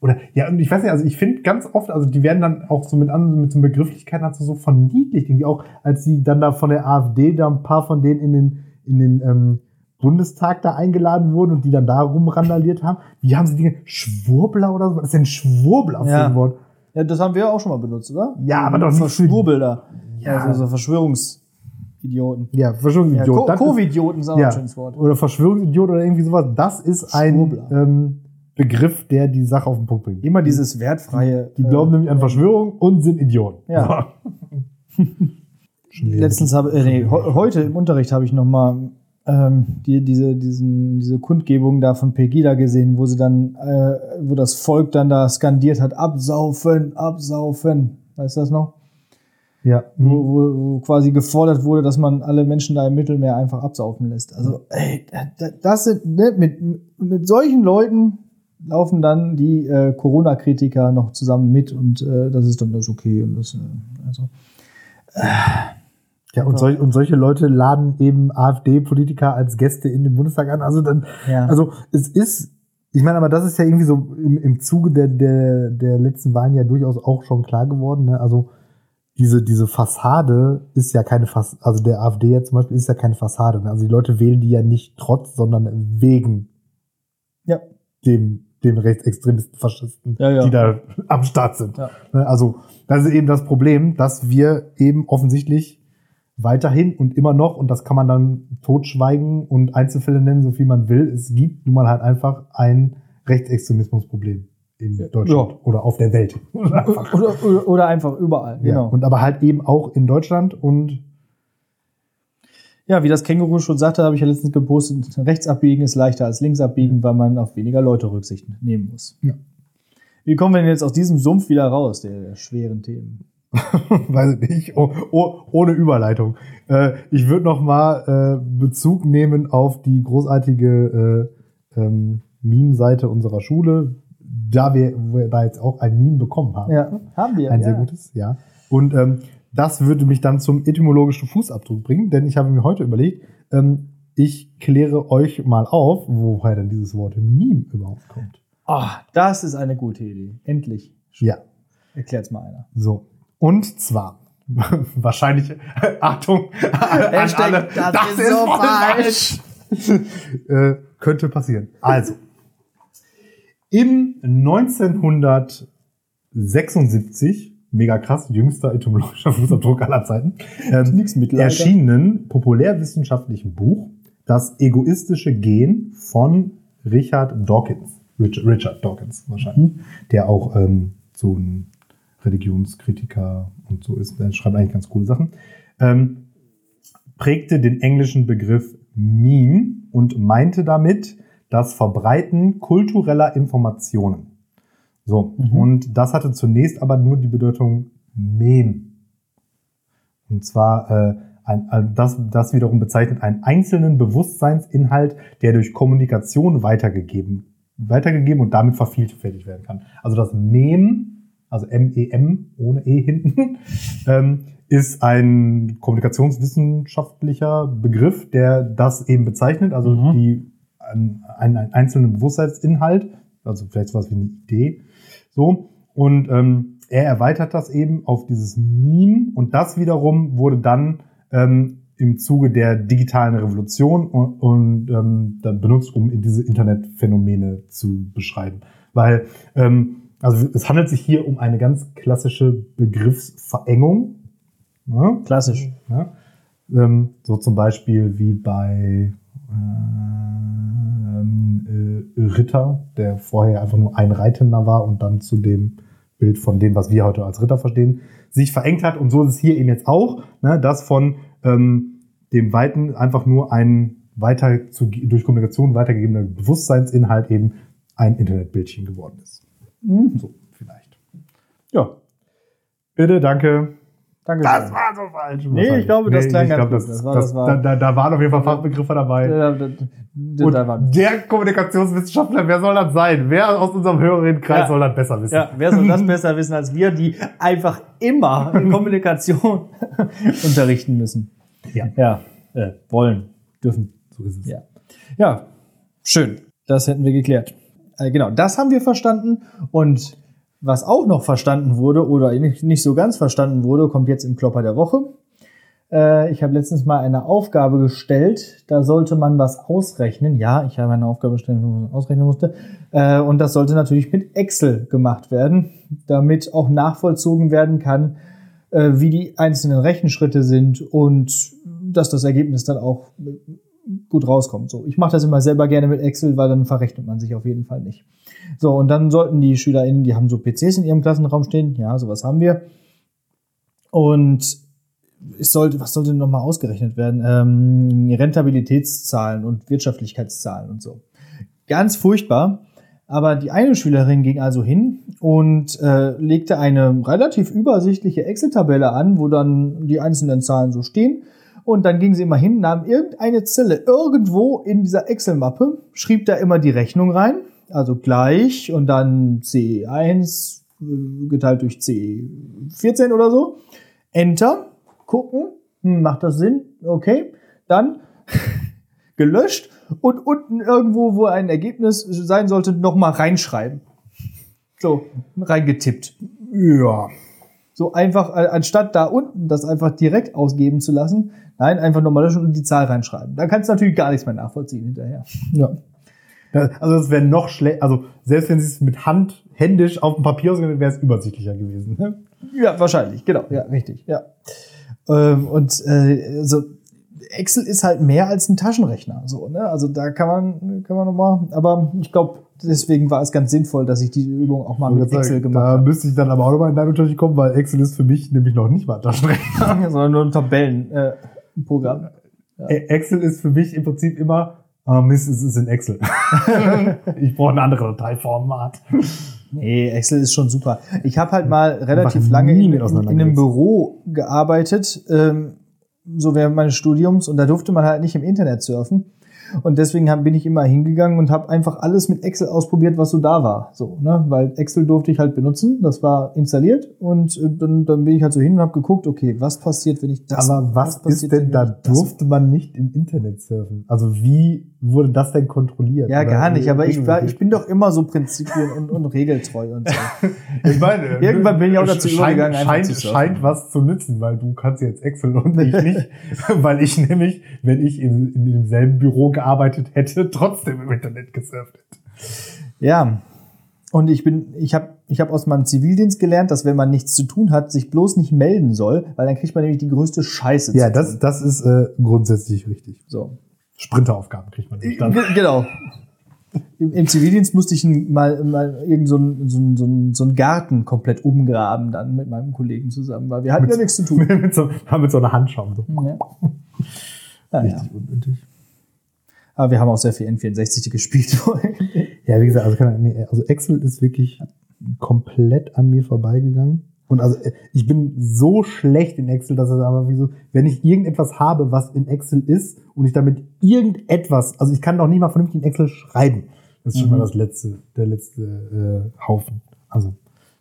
Oder, ja, und ich weiß nicht, also ich finde ganz oft, also die werden dann auch so mit, an, mit so Begrifflichkeiten also so verniedlicht, irgendwie auch, als sie dann da von der AfD, da ein paar von denen in den, in den ähm, Bundestag da eingeladen wurden und die dann da rumrandaliert haben. Wie haben sie Dinge? Schwurbler oder so? Was ist denn Schwurbler für Ja. ein Wort? Ja, das haben wir auch schon mal benutzt, oder? Ja, aber doch nicht Verschwurbelter. Ja. Also so Verschwörungsidioten. Ja, Ja, Verschwörungsidiot. Co- Das ist- Covid-Idioten ist auch ja. ein schönes Wort. Oder Verschwörungsidiot oder irgendwie sowas. Das ist ein ähm, Begriff, der die Sache auf den Punkt bringt. Immer dieses wertfreie. Die äh, glauben nämlich an Verschwörung und sind Idioten. Ja. Letztens habe äh, nee, he heute im Unterricht habe ich noch mal ähm, die, diese, diesen, diese Kundgebung da von Pegida gesehen, wo sie dann, äh, wo das Volk dann da skandiert hat, absaufen, absaufen. Weißt du das noch? Ja. Wo, wo, wo quasi gefordert wurde, dass man alle Menschen da im Mittelmeer einfach absaufen lässt. Also, ey, da- das sind, ne, mit, mit solchen Leuten laufen dann die äh, Corona-Kritiker noch zusammen mit und äh, das ist dann das okay. Und das, äh, also, Ja, und, solch, und solche Leute laden eben AfD-Politiker als Gäste in den Bundestag an. Also dann, Ja. also es ist, ich meine, aber das ist ja irgendwie so im, im Zuge der, der, der letzten Wahlen ja durchaus auch schon klar geworden. Ne? Also diese, diese Fassade ist ja keine Fassade, also der AfD ja zum Beispiel ist ja keine Fassade. Ne? Also die Leute wählen die ja nicht trotz, sondern wegen ja. dem, dem rechtsextremisten Faschisten, Ja, ja. die da am Start sind. Ja. Ne, Also, das ist eben das Problem, dass wir eben offensichtlich weiterhin und immer noch, und das kann man dann totschweigen und Einzelfälle nennen, so viel man will, es gibt nun mal halt einfach ein Rechtsextremismusproblem in Deutschland Ja. oder auf der Welt. Einfach. Oder, oder, oder einfach überall, Ja. genau. Und aber halt eben auch in Deutschland und Ja, wie das Känguru schon sagte, habe ich ja letztens gepostet, rechts abbiegen ist leichter als links abbiegen, weil man auf weniger Leute Rücksicht nehmen muss. Ja. Wie kommen wir denn jetzt aus diesem Sumpf wieder raus, der, der schweren Themen? weiß ich nicht, oh, oh, ohne Überleitung. Äh, ich würde noch mal äh, Bezug nehmen auf die großartige äh, ähm, Meme-Seite unserer Schule, da wir, wir da jetzt auch ein Meme bekommen haben. Ja, haben wir. Ein ja. sehr gutes, ja. Und ähm, das würde mich dann zum etymologischen Fußabdruck bringen, denn ich habe mir heute überlegt, ähm, ich kläre euch mal auf, woher denn dieses Wort Meme überhaupt kommt. Ah, das ist eine gute Idee. Endlich. Ja, Erklärt's mal einer. so. Und zwar, wahrscheinlich, Achtung, an Hashtag, alle, das ist so falsch. äh, könnte passieren. Also, im 1976, mega krass, jüngster etymologischer Fußabdruck aller Zeiten, ähm, erschienenen populärwissenschaftlichen Buch Das egoistische Gen von Richard Dawkins. Richard, Dawkins wahrscheinlich, der auch ähm, so ein Religionskritiker und so ist. Er schreibt eigentlich ganz coole Sachen. Ähm, prägte den englischen Begriff Meme und meinte damit das Verbreiten kultureller Informationen. So, Mhm. und das hatte zunächst aber nur die Bedeutung Mem. Und zwar äh, ein, ein, das, das wiederum bezeichnet einen einzelnen Bewusstseinsinhalt, der durch Kommunikation weitergegeben, weitergegeben und damit vervielfältigt werden kann. Also das Mem, also M-E-M ohne E hinten, ähm, ist ein kommunikationswissenschaftlicher Begriff, der das eben bezeichnet, also Mhm. die einen, einen einzelnen Bewusstseinsinhalt, also vielleicht sowas wie eine Idee, so und ähm, er erweitert das eben auf dieses Meme und das wiederum wurde dann ähm, im Zuge der digitalen Revolution und, und ähm, dann benutzt, um in diese Internetphänomene zu beschreiben. Weil ähm, also es handelt sich hier um eine ganz klassische Begriffsverengung. Ne? Klassisch. Ja? Ähm, so zum Beispiel wie bei ähm, äh, Ritter, der vorher einfach nur ein Reitender war und dann zu dem Bild von dem, was wir heute als Ritter verstehen, sich verengt hat. Und so ist es hier eben jetzt auch, ne, dass von ähm, dem Weiten einfach nur ein weiter zu, durch Kommunikation weitergegebener Bewusstseinsinhalt eben ein Internetbildchen geworden ist. Mhm. So, vielleicht. Ja, Bitte, danke. danke. Das war so falsch. Nee, ich glaube, das klang ganz glaub, das, Das war- das, war- da, da, da waren auf jeden Fall Fachbegriffe dabei. Da, Und der Kommunikationswissenschaftler, wer soll das sein? Wer aus unserem Hörerinnenkreis Ja. soll das besser wissen? ja, wer soll das besser wissen als wir, die einfach immer in Kommunikation unterrichten müssen? Ja. Ja, äh, wollen, dürfen. So ist es. Ja. Ja, schön. Das hätten wir geklärt. Äh, genau, das haben wir verstanden. Und was auch noch verstanden wurde oder nicht so ganz verstanden wurde, kommt jetzt im Klopper der Woche. Äh, ich habe letztens mal eine Aufgabe gestellt, da sollte man was ausrechnen. Ja, ich habe eine Aufgabe gestellt, wo man ausrechnen musste. Äh, und das sollte natürlich mit Excel gemacht werden, damit auch nachvollzogen werden kann, äh, wie die einzelnen Rechenschritte sind und dass das Ergebnis dann auch gut rauskommt. So, ich mache das immer selber gerne mit Excel, weil dann verrechnet man sich auf jeden Fall nicht. So, und dann sollten die SchülerInnen, die haben so PCs in ihrem Klassenraum stehen, ja, sowas haben wir. Und es sollte, was sollte nochmal ausgerechnet werden? Ähm, Rentabilitätszahlen und Wirtschaftlichkeitszahlen und so. Ganz furchtbar. Aber die eine Schülerin ging also hin und äh, legte eine relativ übersichtliche Excel-Tabelle an, wo dann die einzelnen Zahlen so stehen. Und dann ging sie immer hin, nahm irgendeine Zelle irgendwo in dieser Excel-Mappe, schrieb da immer die Rechnung rein, also gleich und dann C1 äh, geteilt durch C14 oder so. Enter, gucken, hm, macht das Sinn? Okay. Dann gelöscht und unten irgendwo, wo ein Ergebnis sein sollte, nochmal reinschreiben. So, reingetippt. Ja. So einfach, äh, anstatt da unten das einfach direkt ausgeben zu lassen, nein, einfach nochmal löschen und die Zahl reinschreiben. Da kannst du natürlich gar nichts mehr nachvollziehen hinterher. Ja. Also es wäre noch schlecht, also selbst wenn sie es mit Hand händisch auf dem Papier ausgegangen wäre es übersichtlicher gewesen. Ne? Ja, wahrscheinlich, genau, ja, richtig, ja. Ähm, und äh, so Excel ist halt mehr als ein Taschenrechner, so, ne? Also da kann man, kann man nochmal, aber ich glaube, deswegen war es ganz sinnvoll, dass ich diese Übung auch mal mit würd sagen, Excel gemacht da habe, müsste ich dann aber auch nochmal in deinen Unterricht kommen, weil Excel ist für mich nämlich noch nicht mal Taschenrechner. sondern nur ein Tabellenprogramm. Äh, Programm. Ä- Excel ist für mich im Prinzip immer, ah Mist, es ist in Excel. ich brauche eine andere Dateiformat. Nee, Excel ist schon super. Ich habe halt mal relativ lange in, in, in einem Büro gearbeitet, ähm, so während meines Studiums, und da durfte man halt nicht im Internet surfen. Und deswegen hab, bin ich immer hingegangen und habe einfach alles mit Excel ausprobiert, was so da war. So, ne? Weil Excel durfte ich halt benutzen, das war installiert und äh, dann, dann bin ich halt so hin und habe geguckt, okay, was passiert, wenn ich das Aber was, ist passiert, denn, da durfte man nicht im Internet surfen? Also wie wurde das denn kontrolliert? Ja, gar nicht, aber ich, war, ich bin doch immer so prinzipien- und, und regeltreu und so. Ich meine, Irgendwann bin ich auch dazu scheint, übergegangen, einfach scheint, zu scheint was zu nützen, weil du kannst jetzt Excel und ich nicht, weil ich nämlich, wenn ich in, in demselben Büro gearbeitet hätte, trotzdem im Internet gesurft hätte. Ja. Und ich bin, ich habe ich hab aus meinem Zivildienst gelernt, dass wenn man nichts zu tun hat, sich bloß nicht melden soll, weil dann kriegt man nämlich die größte Scheiße. Ja, zu das, das ist äh, grundsätzlich richtig. so. Sprinteraufgaben kriegt man nicht dann. Ge- Genau. Im, Im Zivildienst musste ich mal, mal irgend so einen so einen- so einen Garten komplett umgraben dann mit meinem Kollegen zusammen, weil wir hatten ja nichts zu tun. mit, so, mit so einer Handschaum. So. Ja. Ja, ja. Richtig unnötig. Aber wir haben auch sehr viel N64 gespielt. Ja, wie gesagt, also, also Excel ist wirklich komplett an mir vorbeigegangen. Und also äh, ich bin so schlecht in Excel, dass es aber wie so, wenn ich irgendetwas habe, was in Excel ist und ich damit irgendetwas, also ich kann doch nie mal vernünftig in Excel schreiben. Das ist schon Mhm. mal das letzte, der letzte äh, Haufen. Also,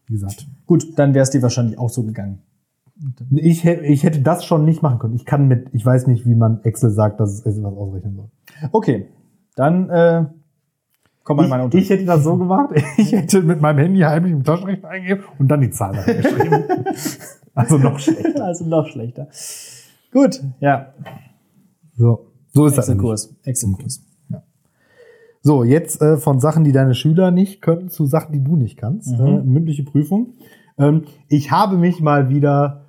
wie gesagt. Gut, dann wäre es dir wahrscheinlich auch so gegangen. Ich, ich hätte das schon nicht machen können. Ich kann mit, ich weiß nicht, wie man Excel sagt, dass es etwas ausrechnen soll. Okay, dann äh, komm mal in meine Ich, ich hätte das so gemacht, ich hätte mit meinem Handy heimlich im Taschenrechner eingegeben und dann die Zahl geschrieben. also noch schlechter. Also noch schlechter. Gut, ja. So, so ist das. nämlich. Excel-Kurs. Excel-Kurs. So, jetzt äh, von Sachen, die deine Schüler nicht können, zu Sachen, die du nicht kannst. Äh, mündliche Prüfung. Ähm, ich habe mich mal wieder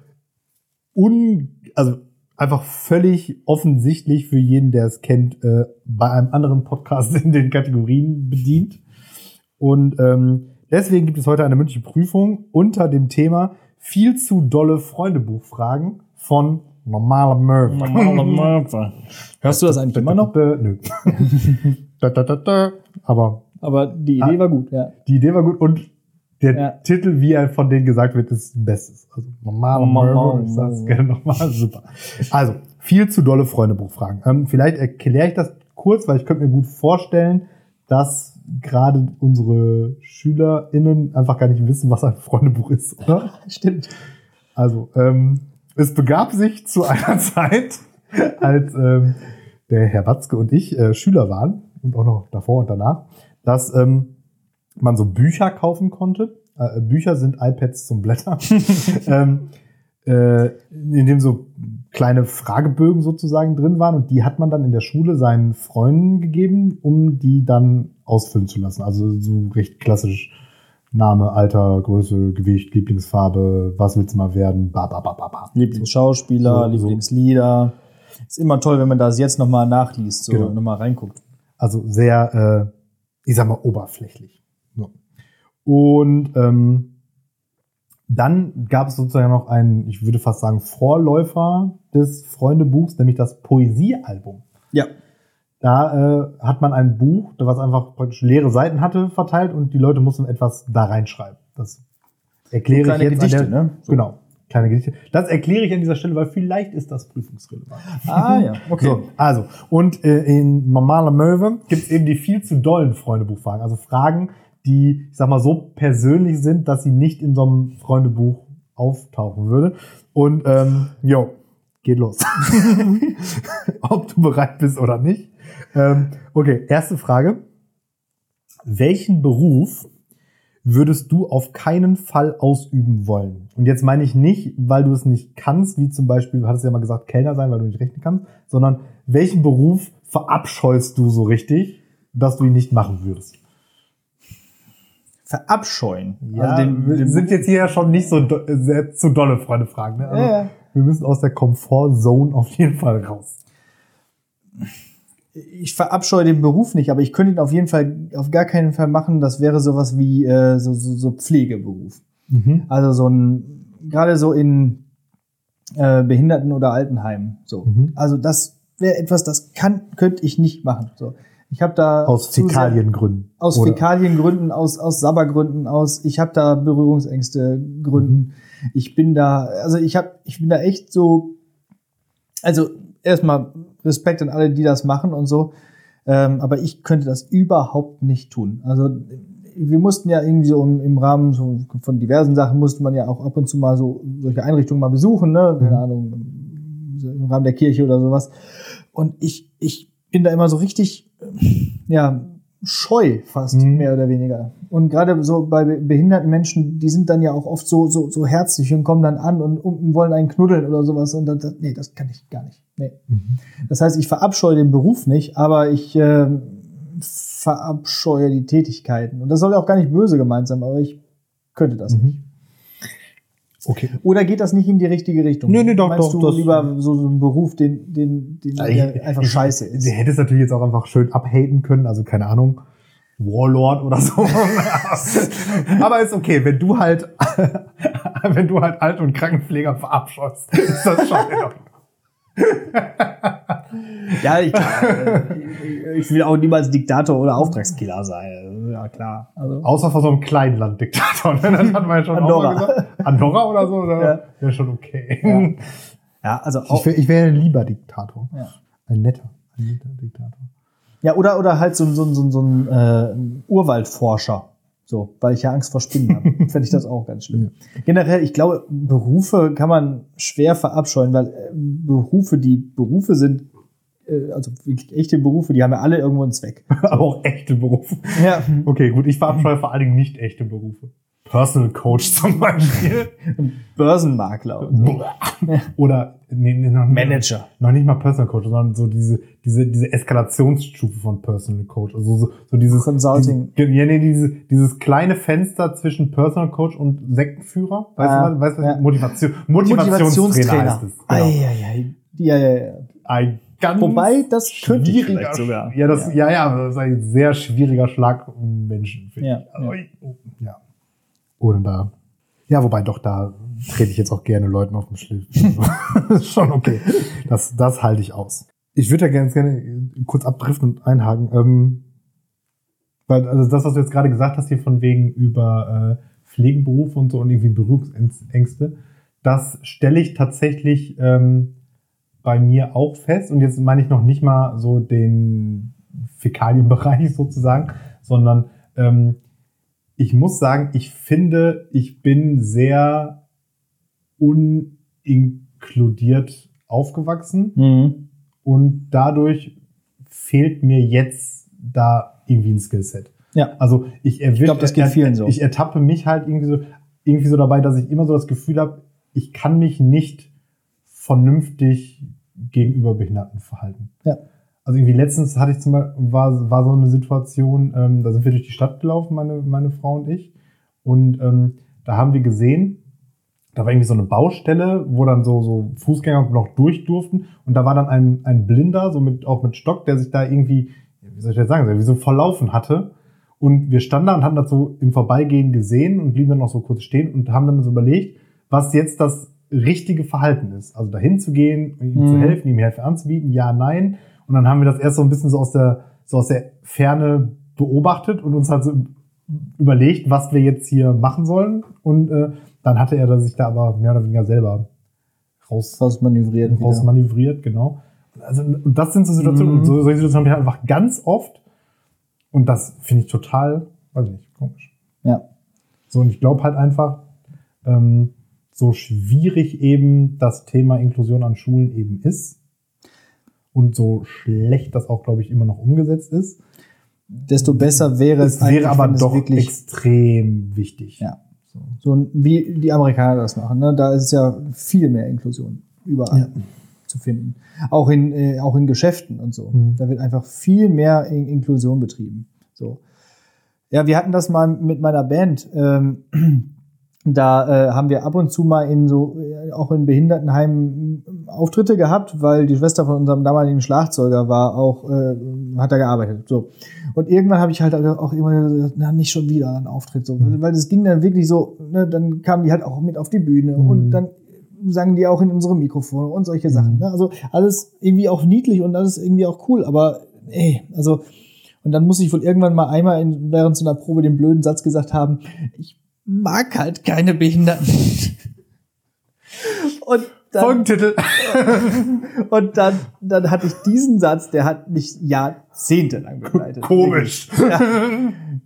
un, also einfach völlig offensichtlich für jeden, der es kennt, äh, bei einem anderen Podcast in den Kategorien bedient. Und ähm, deswegen gibt es heute eine mündliche Prüfung unter dem Thema viel zu dolle Freundebuchfragen von normaler Murph. Hörst du das eigentlich immer noch? Nö. da, da, da, da. Aber Aber die Idee war gut, ja. die Idee war gut und der Ja. Titel, wie er von denen gesagt wird, ist Bestes. Also normaler Normal- Murph. Ich sag's gerne nochmal. Super. Also, viel zu dolle Freundebuchfragen. Ähm, vielleicht erkläre ich das kurz, weil ich könnte mir gut vorstellen, dass gerade unsere SchülerInnen einfach gar nicht wissen, was ein Freundebuch ist, oder? Stimmt. Also, ähm, es begab sich zu einer Zeit, als ähm, der Herr Watzke und ich äh, Schüler waren und auch noch davor und danach, dass ähm, man so Bücher kaufen konnte. Äh, Bücher sind iPads zum Blättern. ähm, äh, in dem so kleine Fragebögen sozusagen drin waren und die hat man dann in der Schule seinen Freunden gegeben, um die dann ausfüllen zu lassen. Also so recht klassisch Name, Alter, Größe, Gewicht, Lieblingsfarbe, was willst du mal werden, ba, ba, ba, ba, ba. Lieblingsschauspieler, So, so. Lieblingslieder. Ist immer toll, wenn man das jetzt nochmal nachliest, so Genau. nochmal reinguckt. Also sehr, äh, ich sag mal, oberflächlich. Und ähm, dann gab es sozusagen noch einen, ich würde fast sagen, Vorläufer des Freundebuchs, nämlich das Poesiealbum. Ja. Da äh, hat man ein Buch, was einfach praktisch leere Seiten hatte, verteilt und die Leute mussten etwas da reinschreiben. Das erkläre So ich jetzt Gedichte, an der, ne? So. Genau, kleine Gedichte. Das erkläre ich an dieser Stelle, weil vielleicht ist das prüfungsrelevant. Ah ja, okay. So, also, und äh, in normaler Möwe gibt es eben die viel zu dollen Freundebuchfragen. Also Fragen, die, ich sag mal, so persönlich sind, dass sie nicht in so einem Freundebuch auftauchen würde. Und ähm, jo, geht los. Ob du bereit bist oder nicht. Ähm, okay, erste Frage. Welchen Beruf würdest du auf keinen Fall ausüben wollen? Und jetzt meine ich nicht, weil du es nicht kannst, wie zum Beispiel, du hattest ja mal gesagt, Kellner sein, weil du nicht rechnen kannst, sondern welchen Beruf verabscheust du so richtig, dass du ihn nicht machen würdest? Verabscheuen. Ja, also den, wir den, sind jetzt hier ja schon nicht so do sehr zu dolle Freunde fragen. Ne? Also Ja, ja. Wir müssen aus der Komfortzone auf jeden Fall raus. ich verabscheue den Beruf nicht, aber ich könnte ihn auf jeden Fall, auf gar keinen Fall machen. Das wäre sowas wie äh, so, so, so Pflegeberuf. Also so ein, gerade so in äh, Behinderten- oder Altenheimen. So. Mhm. Also das wäre etwas, das kann, könnte ich nicht machen. So. Ich habe da Aus Fäkaliengründen. aus Oder- Fäkaliengründen, aus, aus Sabbergründen, aus, ich habe da Berührungsängste Gründen. Ich bin da, also ich habe, ich bin da echt so, also erstmal Respekt an alle, die das machen und so, ähm, aber ich könnte das überhaupt nicht tun. Also wir mussten ja irgendwie so im, im Rahmen so von diversen Sachen musste man ja auch ab und zu mal so solche Einrichtungen mal besuchen, ne? Keine Ahnung, so im Rahmen der Kirche oder sowas. Und ich, ich bin da immer so richtig, ja, scheu fast, Mhm. mehr oder weniger. Und gerade so bei be- behinderten Menschen, die sind dann ja auch oft so, so, so herzlich und kommen dann an und, und wollen einen knuddeln oder sowas. Und dann, das, nee, das kann ich gar nicht. Nee. Mhm. Das heißt, ich verabscheue den Beruf nicht, aber ich ähm, verabscheue die Tätigkeiten. Und das soll ja auch gar nicht böse gemeint sein, aber ich könnte das Mhm. nicht. Okay. Oder geht das nicht in die richtige Richtung? Nee, nee, doch, Meinst doch, du lieber so, so einen Beruf, den, den, den der einfach scheiße ist? Du hättest natürlich jetzt auch einfach schön abhaten können, also keine Ahnung, Warlord oder so. Aber ist okay, wenn du halt, wenn du halt Alt- und Krankenpfleger verabscheust, ist das schon in Ordnung. Ja, ich, äh, ich will auch niemals Diktator oder Auftragskiller sein. Ja, klar. Also, Außer von so einem kleinen Landdiktator. Ne? Das hat man ja schon Andorra. gesagt. Andorra oder so, oder? Ja. Wäre schon okay. ja, also Ich, auch, wär, ich wäre lieber Diktator. Ja. Ein netter, ein netter Diktator. ja, oder, oder halt so, ein- so, ein- so, ein- so ein äh, Urwaldforscher. So, weil ich ja Angst vor Spinnen habe. Fände ich das auch ganz schlimm. Generell, ich glaube, Berufe kann man schwer verabscheuen, weil äh, Berufe, die Berufe sind, also wirklich echte Berufe, die haben ja alle irgendwo einen Zweck. Aber auch echte Berufe. Ja. Okay, gut, ich verabscheue vor allen Dingen nicht echte Berufe. Personal Coach zum Beispiel. Börsenmakler so. Oder nee, nee, noch, nicht- Manager. Noch nicht mal Personal Coach, sondern so diese, diese, diese Eskalationsstufe von Personal Coach. Also so, so dieses Consulting. Diese, ja, nee, diese, dieses kleine Fenster zwischen Personal Coach und Sektenführer. Weißt Ah, du, was- weißt du, was? ja. Motivation, Motivationstrainer heißt es. Genau. Eieiei. Ja, ja, ja. Ein ganz Wobei, das könnte ich vielleicht sogar. Ja, das, ja. ja, das ist ein sehr schwieriger Schlag um Menschen, finde Ja, ich. Also, ja. oh, ja. Oder da. Ja, wobei doch, da trete ich jetzt auch gerne Leuten auf den Schliff. Ist schon okay. Das, das halte ich aus. Ich würde da ganz gerne kurz abdriften und einhaken. Ähm, weil, also das, was du jetzt gerade gesagt hast, hier von wegen über äh, Pflegeberufe und so und irgendwie Berührungsängste, das stelle ich tatsächlich ähm, bei mir auch fest. Und jetzt meine ich noch nicht mal so den Fäkalienbereich sozusagen, sondern ähm, ich muss sagen, ich finde, ich bin sehr uninkludiert aufgewachsen Mhm. und dadurch fehlt mir jetzt da irgendwie ein Skillset. Ja. Also ich erwische, glaub, das geht vielen so. Ich ertappe mich halt irgendwie so, irgendwie so dabei, dass ich immer so das Gefühl habe, ich kann mich nicht vernünftig gegenüber Behinderten verhalten. Ja. Also irgendwie letztens hatte ich zum Beispiel, war, war so eine Situation, ähm, da sind wir durch die Stadt gelaufen, meine, meine Frau und ich. Und ähm, da haben wir gesehen, da war irgendwie so eine Baustelle, wo dann so, so Fußgänger noch durch durften. Und da war dann ein, ein Blinder, so mit, auch mit Stock, der sich da irgendwie, wie soll ich das sagen, wie so verlaufen hatte. Und wir standen da und haben das so im Vorbeigehen gesehen und blieben dann noch so kurz stehen und haben dann so überlegt, was jetzt das richtige Verhalten ist. Also dahin zu gehen, ihm Mhm. zu helfen, ihm Hilfe anzubieten, ja, nein. Und dann haben wir das erst so ein bisschen so aus der, so aus der Ferne beobachtet und uns halt so überlegt, was wir jetzt hier machen sollen. Und äh, dann hatte er sich da aber mehr oder weniger selber raus, Fast manövriert. wieder. rausmanövriert, genau. Also, und das sind so Situationen, Mhm. und so, solche Situationen haben wir einfach ganz oft. Und das finde ich total, weiß ich nicht, komisch. Ja. So, und ich glaube halt einfach, ähm, so schwierig eben das Thema Inklusion an Schulen eben ist und so schlecht das auch, glaube ich, immer noch umgesetzt ist, Desto besser wäre es, es wäre aber doch wirklich extrem wichtig. Ja. so wie die Amerikaner das machen. Ne? Da ist es ja viel mehr Inklusion überall Ja. zu finden. Auch in, äh, auch in Geschäften und so. Mhm. Da wird einfach viel mehr in Inklusion betrieben. So. Ja, wir hatten das mal mit meiner Band. Ähm, da äh, haben wir ab und zu mal in so, äh, auch in Behindertenheimen äh, Auftritte gehabt, weil die Schwester von unserem damaligen Schlagzeuger war auch, äh, hat da gearbeitet. So. Und irgendwann habe ich halt auch immer gesagt, na, nicht schon wieder ein Auftritt. So. Weil das ging dann wirklich so, ne, dann kamen die halt auch mit auf die Bühne Mhm. und dann sangen die auch in unsere Mikrofone und solche Sachen. Ne? Also alles irgendwie auch niedlich und alles irgendwie auch cool, aber ey, also und dann muss ich wohl irgendwann mal einmal in, während so einer Probe den blöden Satz gesagt haben, ich mag halt keine Behinderten. Und dann, Folgentitel. und dann, dann hatte ich diesen Satz, der hat mich jahrzehntelang begleitet. Komisch. Ja,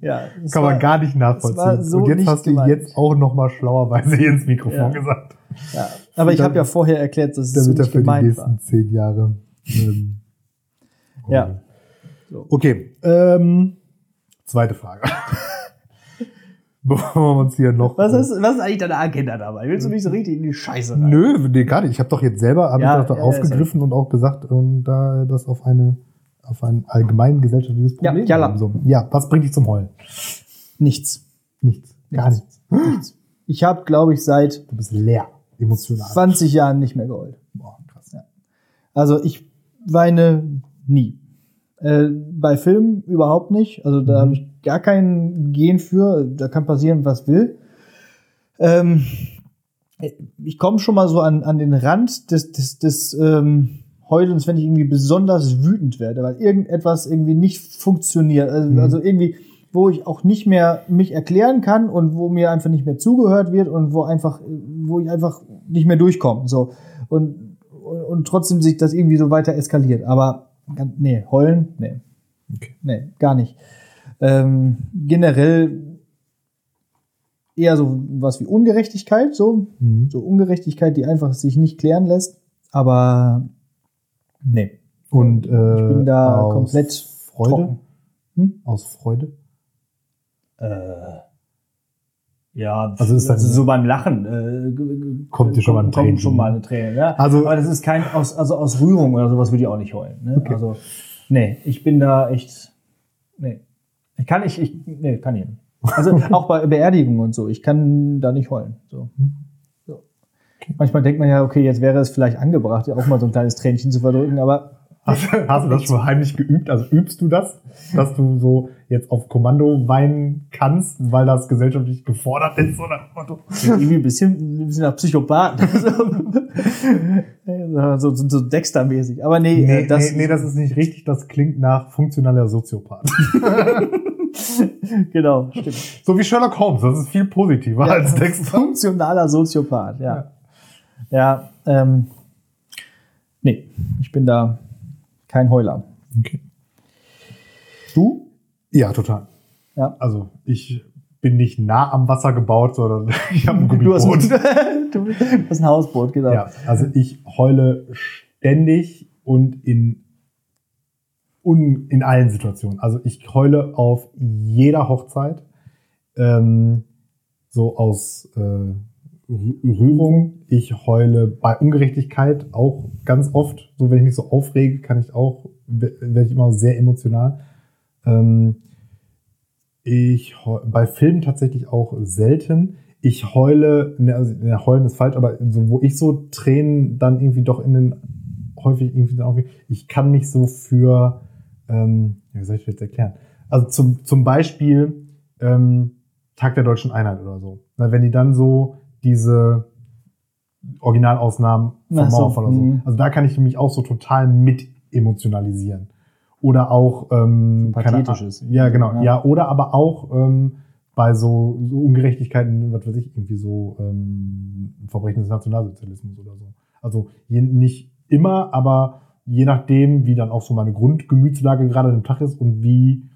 ja das Kann war- man gar nicht nachvollziehen. so und jetzt hast du gemeint. jetzt auch noch mal schlauerweise hier ins Mikrofon Ja. gesagt. Ja, aber ich Dann- habe ja vorher erklärt, dass es so Damit er nicht für die nächsten zehn Jahre. Ähm, Ja. So. Okay. Ähm, zweite Frage. Bevor wir uns hier noch. Was ist, was ist eigentlich deine Agenda dabei? Willst du mich so richtig in die Scheiße rein? Nö, nee, gar nicht. Ich habe doch jetzt selber hab Ja, ich doch ja, ja, aufgegriffen und auch gesagt, und da das auf eine auf ein allgemein gesellschaftliches Ja, Problem Jalla. haben. So. Ja, was bringt dich zum Heulen? Nichts. Nichts. Gar Nichts. nichts. Ich habe, glaube ich, seit Du bist leer, emotional. 20 Jahren nicht mehr geheult. Boah, krass. Also ich weine nie. Äh, bei Filmen überhaupt nicht. Also da Mhm. habe ich gar kein Gen für. Da kann passieren, was will. Ähm, ich komme schon mal so an, an den Rand des, des, des ähm, Heulens, wenn ich irgendwie besonders wütend werde, weil irgendetwas irgendwie nicht funktioniert. Also, Mhm. also irgendwie, wo ich auch nicht mehr mich erklären kann und wo mir einfach nicht mehr zugehört wird und wo einfach, wo ich einfach nicht mehr durchkomme. So. Und, und, und trotzdem sich das irgendwie so weiter eskaliert. Aber nee, heulen, nee. Okay. Nee, gar nicht. Ähm, generell eher so was wie Ungerechtigkeit, so. Mhm. So Ungerechtigkeit, die einfach sich nicht klären lässt. Aber nee. Und äh, Ich bin da aus komplett Freude. Hm? Aus Freude. Äh, ja, Also ist das- so beim Lachen äh, Kommt dir schon mal ein Tränchen. schon mal eine Träne. Ja? Also- aber das ist kein aus also aus Rührung oder sowas würde ich auch nicht heulen. Ne? Okay. Also nee, ich bin da echt nee, ich kann ich ich nee kann ich nicht. Also auch bei Beerdigungen und so, ich kann da nicht heulen. So. Hm. so. Manchmal denkt man ja, okay, jetzt wäre es vielleicht angebracht, auch mal so ein kleines Tränchen zu verdrücken, aber Hast, hast du das schon heimlich geübt? Also übst du das, dass du so jetzt auf Kommando weinen kannst, weil das gesellschaftlich gefordert ist oder irgendwie ein bisschen, ein bisschen nach Psychopathen. so, so, so Dexter-mäßig. Aber nee, Nee, äh, das, nee, nee, das ist nicht richtig. Das klingt nach funktionaler Soziopath. genau, stimmt. so wie Sherlock Holmes. Das ist viel positiver Ja, als Dexter. Funktionaler Soziopath, ja. Ja, ähm, nee, ich bin da kein Heuler. Okay. Du? Ja, total. Ja. Also ich bin nicht nah am Wasser gebaut, sondern ich habe ein Du hast, Gummiboot. du hast ein Hausboot, genau. Ja, also ich heule ständig und in, un, in allen Situationen. Also ich heule auf jeder Hochzeit. Ähm, so aus äh, Rührung. Ich heule bei Ungerechtigkeit auch ganz oft. So, wenn ich mich so aufrege, kann ich auch, werde ich immer sehr emotional. Ähm, ich bei Filmen tatsächlich auch selten. Ich heule, ne, also ne, heulen ist falsch, aber so, wo ich so Tränen dann irgendwie doch in den häufig irgendwie ich kann mich so für, ähm, wie soll ich das jetzt erklären? Also zum, zum Beispiel ähm, Tag der deutschen Einheit oder so. Na, wenn die dann so diese Originalausnahmen vom so, Mauerfall oder so. mhm. Also da kann ich mich auch so total mit emotionalisieren. Oder auch ähm, Pathetisches. Ja, genau. Ja. Ja. oder aber auch ähm, bei so, so Ungerechtigkeiten, was weiß ich, irgendwie so ähm, Verbrechen des Nationalsozialismus oder so. Also je, nicht immer, aber je nachdem, wie dann auch so meine Grundgemütslage gerade an dem Tag ist und wie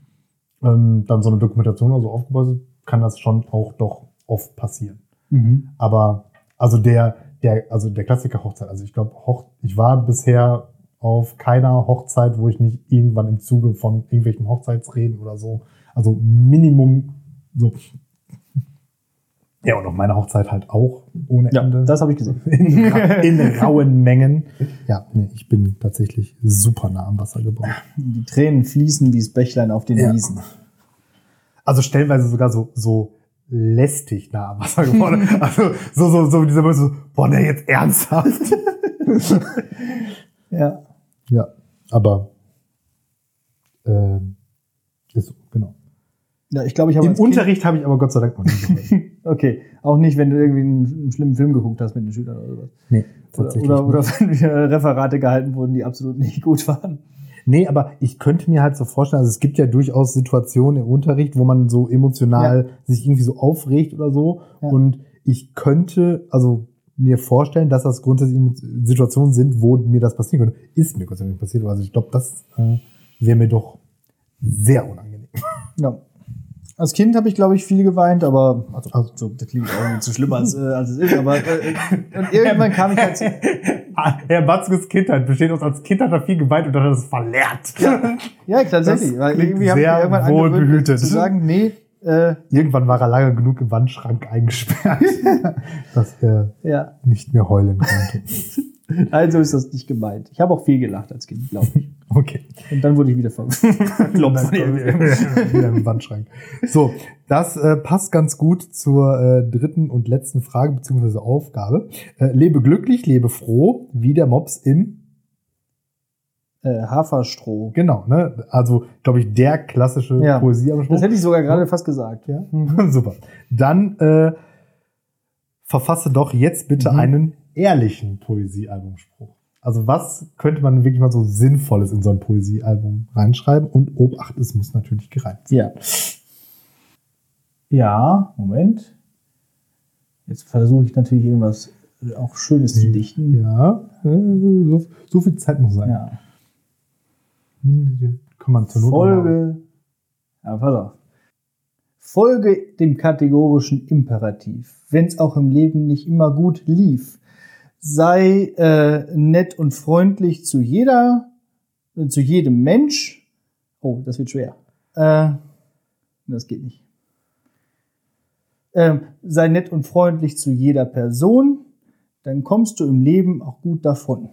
ähm, dann so eine Dokumentation oder so aufgebaut ist, kann das schon auch doch oft passieren. Mhm. Aber also der, der, also der Klassiker Hochzeit, also ich glaube, Hoch, ich war bisher auf keiner Hochzeit, wo ich nicht irgendwann im Zuge von irgendwelchen Hochzeitsreden oder so, also Minimum so. Ja, und auf meiner Hochzeit halt auch ohne Ja, Ende. das habe ich gesehen. in, in rauen Mengen. Ja, nee, ich bin tatsächlich super nah am Wasser gebaut. Die Tränen fließen wie das Bächlein auf den Ja. Wiesen. Also stellenweise sogar so, so lästig nah am Wasser geworden. Also so, so, so, dieser Moment so, boah, ne, jetzt ernsthaft. Ja. Ja, aber ähm, ist so, genau. Ja, ich glaube, ich habe Im Unterricht habe ich aber Gott sei Dank noch geheult. Okay, auch nicht, wenn du irgendwie einen, einen schlimmen Film geguckt hast mit den Schülern oder sowas. Nee, Oder, tatsächlich oder, oder nicht. wenn wieder Referate gehalten wurden, die absolut nicht gut waren. Nee, aber ich könnte mir halt so vorstellen, also es gibt ja durchaus Situationen im Unterricht, wo man so emotional sich irgendwie so aufregt oder so. Ja. Und ich könnte, also mir vorstellen, dass das grundsätzlich Situationen sind, wo mir das passieren könnte. Ist mir nicht passiert, also ich glaube, das äh, wäre mir doch sehr unangenehm. Ja. Als Kind habe ich, glaube ich, viel geweint, aber also, also so, das klingt auch nicht so schlimm, als, äh, als es ist. Aber äh, und irgendwann kam ich halt zu, Herr Batzkes Kindheit besteht aus als Kind hat er viel geweint und dann hat er es verlernt. Ja, ja tatsächlich. Das Weil irgendwie habe ich sehr mir irgendwann wohl behütet. zu sagen, nee, äh, Irgendwann war er lange genug im Wandschrank eingesperrt, dass er ja, nicht mehr heulen konnte. also ist das nicht gemeint. Ich habe auch viel gelacht als Kind, glaube ich. Okay. Und dann wurde ich wieder wir wieder im Wandschrank. So, das äh, passt ganz gut zur äh, dritten und letzten Frage beziehungsweise Aufgabe. Äh, lebe glücklich, lebe froh, wie der Mops im Äh, Haferstroh. Genau, ne? Also, glaube ich, der klassische Ja. Poesie am Das hätte ich sogar gerade fast gesagt. Ja, super. Dann äh, verfasse doch jetzt bitte Mhm. einen ehrlichen Poesiealbumspruch. Also was könnte man wirklich mal so Sinnvolles in so ein Poesiealbum reinschreiben? Und Obacht, es muss natürlich gereimt sein. Ja. Ja, Moment. Jetzt versuche ich natürlich irgendwas auch Schönes zu dichten. Ja, äh, so, so viel Zeit muss sein. Ja. Kann man zur Not Folge. Ja, pass auf. Folge dem kategorischen Imperativ, wenn es auch im Leben nicht immer gut lief. Sei äh, nett und freundlich zu jeder, äh, zu jedem Mensch. Oh, das wird schwer. Äh, das geht nicht. Ähm, sei nett und freundlich zu jeder Person, dann kommst du im Leben auch gut davon.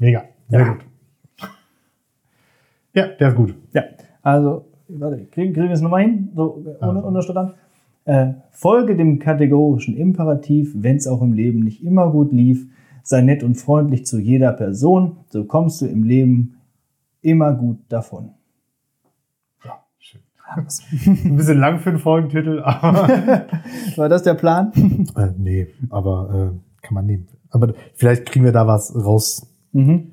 Mega, sehr Ja. gut. Ja, der ist gut. Ja, also, warte, kriegen, kriegen wir es nochmal hin? So, ohne Also. Unterstand. Äh, folge dem kategorischen Imperativ, wenn es auch im Leben nicht immer gut lief. Sei nett und freundlich zu jeder Person, so kommst du im Leben immer gut davon. Ja, schön. Ein bisschen lang für den Folgentitel, aber War das der Plan? äh, nee, aber äh, kann man nehmen. Aber vielleicht kriegen wir da was raus mhm.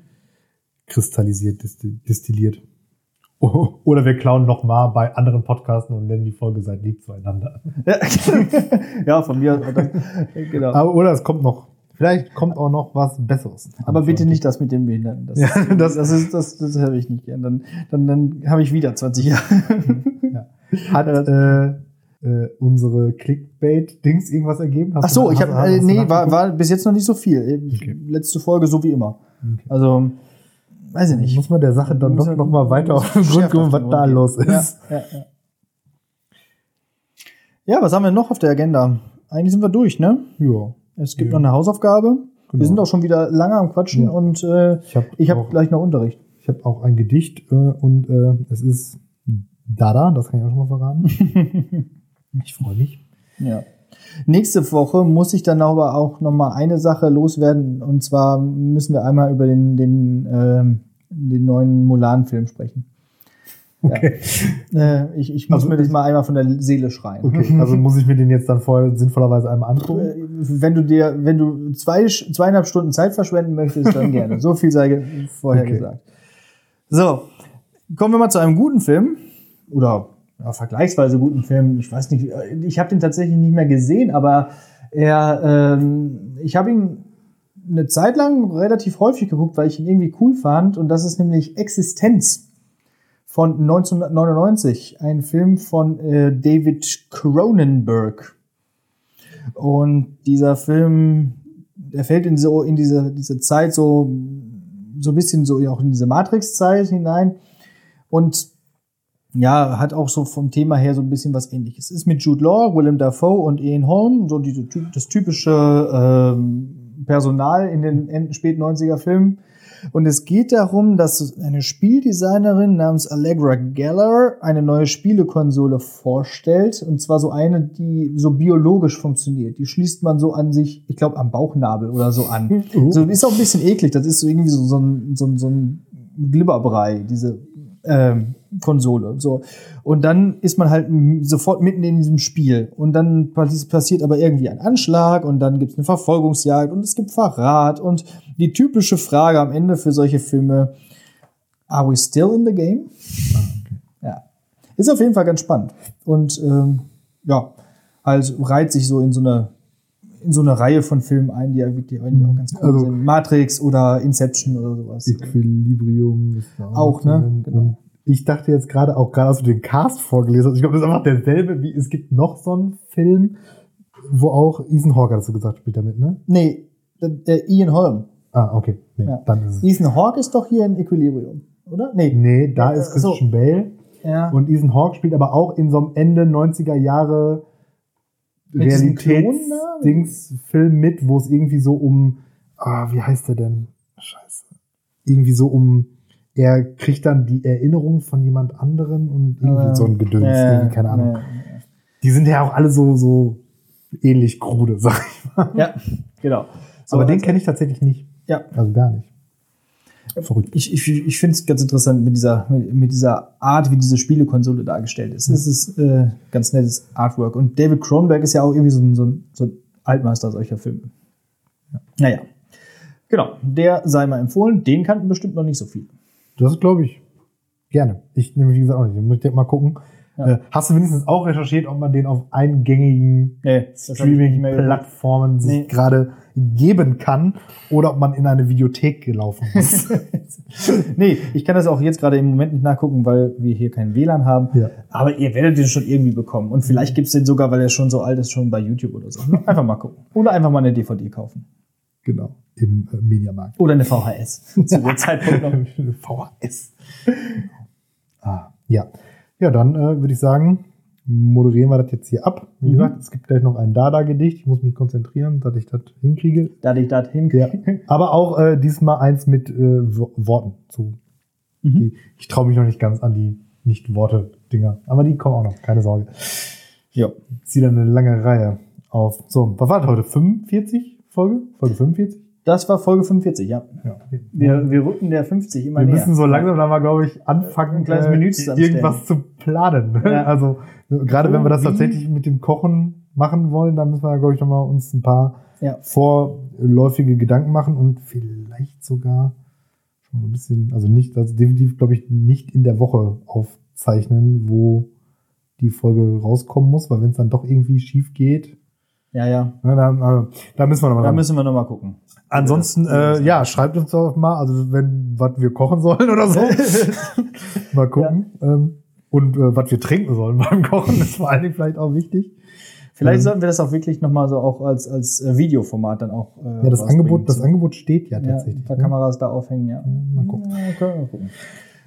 kristallisiert, distil- destilliert. O- Oder wir klauen noch mal bei anderen Podcasten und nennen die Folge Seid lieb zueinander. Ja, ja, von mir genau. Aber, oder es kommt noch, vielleicht kommt auch noch was Besseres. Aber bitte nicht das mit dem Behinderten. Das, Ja, das- das, ist, das, das habe ich nicht gern. Dann, dann, dann habe ich wieder 20 Jahre. Ja. Hat äh, äh, unsere Clickbait-Dings irgendwas ergeben? Hast Ach so, ich habe äh, nee, war, war bis jetzt noch nicht so viel. Okay. Letzte Folge so wie immer. Okay. Also weiß ich nicht. Muss man der Sache dann doch noch mal weiter auf den Grund kommen, was da los ist. Ja, ja, ja. Ja, was haben wir noch auf der Agenda? Eigentlich sind wir durch, ne? Ja. Es gibt Ja. noch eine Hausaufgabe. Wir Genau. sind auch schon wieder lange am Quatschen Ja. und äh, Ich habe habe auch, gleich noch Unterricht. ich hab auch ein Gedicht äh, und äh, es ist Dada, das kann ich auch schon mal verraten. ich freue mich. Ja. Nächste Woche muss ich dann aber auch noch mal eine Sache loswerden. Und zwar müssen wir einmal über den, den, ähm, den neuen Mulan-Film sprechen. Okay. Äh, ich, ich muss Also mir das mal einmal von der Seele schreien. Okay, also muss ich mir den jetzt dann vorher sinnvollerweise einmal angucken. Äh, Wenn du dir, wenn du zwei, zweieinhalb Stunden Zeit verschwenden möchtest, dann gerne. So viel sei vorher Okay. gesagt. So, kommen wir mal zu einem guten Film. Oder ja, vergleichsweise guten Film. Ich weiß nicht, äh, ich habe den tatsächlich nicht mehr gesehen, aber er, ähm, ich habe ihn eine Zeit lang relativ häufig geguckt, weil ich ihn irgendwie cool fand. Und das ist nämlich Existenz von 1999. Ein Film von äh, David Cronenberg. Und dieser Film, der fällt in so in diese diese Zeit so so ein bisschen so auch in diese Matrix-Zeit hinein und ja hat auch so vom Thema her so ein bisschen was Ähnliches. Es ist mit Jude Law, Willem Dafoe und Ian Holm so diese das typische ähm, Personal in den späten 90er Filmen. Und es geht darum, dass eine Spieldesignerin namens Allegra Geller eine neue Spielekonsole vorstellt. Und zwar so eine, die so biologisch funktioniert. Die schließt man so an sich, ich glaube, am Bauchnabel oder so an. Oh. So ist auch ein bisschen eklig. Das ist so irgendwie so, so ein, so so ein Glibberbrei, diese ähm, Konsole. So. Und dann ist man halt sofort mitten in diesem Spiel. Und dann passi- passiert aber irgendwie ein Anschlag und dann gibt es eine Verfolgungsjagd und es gibt Verrat und die typische Frage am Ende für solche Filme, are we still in the game? Ja. Ist auf jeden Fall ganz spannend. Und ähm, ja, halt reiht sich so in so eine in so eine Reihe von Filmen ein, die ja wirklich eigentlich auch ganz cool Also- sind. Matrix oder Inception oder sowas. Equilibrium ist da Auch, ne? Genau. Ich dachte jetzt gerade, auch gerade als du den Cast vorgelesen hast, ich glaube, das ist einfach derselbe, wie es gibt noch so einen Film, wo auch Ethan Hawke, hast du gesagt, spielt damit, ne? Nee, der, der Ian Holm. Ah, okay. Nee, Ja. dann ist es. Ethan Hawke ist doch hier in Equilibrium, oder? Nee. Nee, da Ja, ist äh, so. Christian Bale. Ja. Und Ethan Hawke spielt aber auch in so einem Ende 90er Jahre? Realitätsdings-Film mit, wo es irgendwie so um, ah, wie heißt der denn? Scheiße. Irgendwie so um, er kriegt dann die Erinnerung von jemand anderen und irgendwie Äh, so ein Gedöns, äh, irgendwie, keine Ahnung. äh, Die sind ja auch alle so, so ähnlich krude, sag ich mal. Ja, genau. So, aber den also- kenne ich tatsächlich nicht. Ja, Also gar nicht. Verrückt. ich, ich, ich finde es ganz interessant mit dieser, mit, dieser Art, wie diese Spielekonsole dargestellt ist. Es ist äh, ganz nettes Artwork. Und David Cronenberg ist ja auch irgendwie so ein, so ein, so ein Altmeister solcher Filme. Ja. Naja. Genau, der sei mal empfohlen. Den kannten bestimmt noch nicht so viel. Das glaube ich gerne. Ich nehme, wie gesagt, auch nicht. Den muss ich mal gucken. Ja. Äh, hast du wenigstens auch recherchiert, ob man den auf eingängigen Nee, ich. Streaming-Plattformen sich Nee. gerade geben kann oder ob man in eine Videothek gelaufen ist? nee, ich kann das auch jetzt gerade im Moment nicht nachgucken, weil wir hier kein WLAN haben. Ja. Aber ihr werdet den schon irgendwie bekommen. Und vielleicht gibt's den sogar, weil er schon so alt ist, schon bei YouTube oder so. Einfach mal gucken. Oder einfach mal eine DVD kaufen. genau. Im äh, Mediamarkt. Oder eine VHS. Zu dem Zeitpunkt noch. VHS. Ah, ja. Ja, dann äh, würde ich sagen, moderieren wir das jetzt hier ab. Wie Mhm. gesagt, es gibt gleich noch ein Dada-Gedicht. Ich muss mich konzentrieren, dass ich das hinkriege. Da ich das Ja. hinkriege. Aber auch äh, diesmal eins mit äh, Wo- Worten. Zu. Mhm. Die, ich traue mich noch nicht ganz an die Nicht-Worte-Dinger. Aber die kommen auch noch, keine Sorge. Ja. Ich ziehe dann eine lange Reihe auf. So, was war das heute? 45 Folge? Folge 45? Das war Folge 45, ja. Ja. Wir, wir rücken der 50 immer Wir näher. müssen so langsam dann mal, glaube ich, anfangen, Ein kleines äh, Menü zusammenstellen. irgendwas zu planen. ne? Ja. Also gerade wenn wir das tatsächlich mit dem Kochen machen wollen, dann müssen wir, glaube ich, noch mal uns ein paar Ja. vorläufige Gedanken machen und vielleicht sogar schon so ein bisschen, also nicht, also definitiv, glaube ich, nicht in der Woche aufzeichnen, wo die Folge rauskommen muss, weil wenn es dann doch irgendwie schief geht, Ja, ja. ne, dann, also, da müssen wir noch mal Da ran. müssen wir nochmal gucken. Ansonsten, äh, ja, schreibt uns doch mal, also wenn, was wir kochen sollen oder so. mal gucken. Ähm, und äh, was wir trinken sollen beim Kochen, ist vor allen Dingen vielleicht auch wichtig. Vielleicht Ähm. sollten wir das auch wirklich nochmal so auch als, als äh, Videoformat dann auch. Äh, Ja, das. Angebot, das Angebot steht ja Ja, tatsächlich. ein paar ne? Kameras da aufhängen, ja. Mal gucken. Ja, können wir gucken.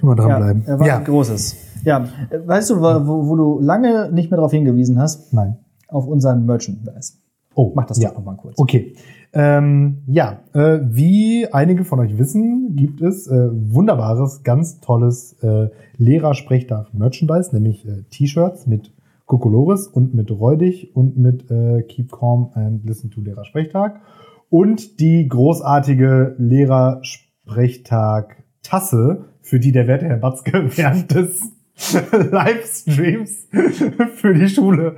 Mal Ja, dranbleiben. er war Ja, ein großes. Ja, äh, weißt du, wo, wo du lange nicht mehr darauf hingewiesen hast? nein. auf unseren Merchandise. Oh, Mach das ja. doch nochmal kurz. Okay. Ähm, ja, äh, wie einige von euch wissen, gibt es äh, wunderbares, ganz tolles äh, Lehrersprechtag-Merchandise, nämlich äh, T-Shirts mit Kokolores und mit Räudig und mit äh, Keep Calm and Listen to Lehrersprechtag. Und die großartige Lehrersprechtag-Tasse, für die der werte Herr Batzke während des Livestreams für die Schule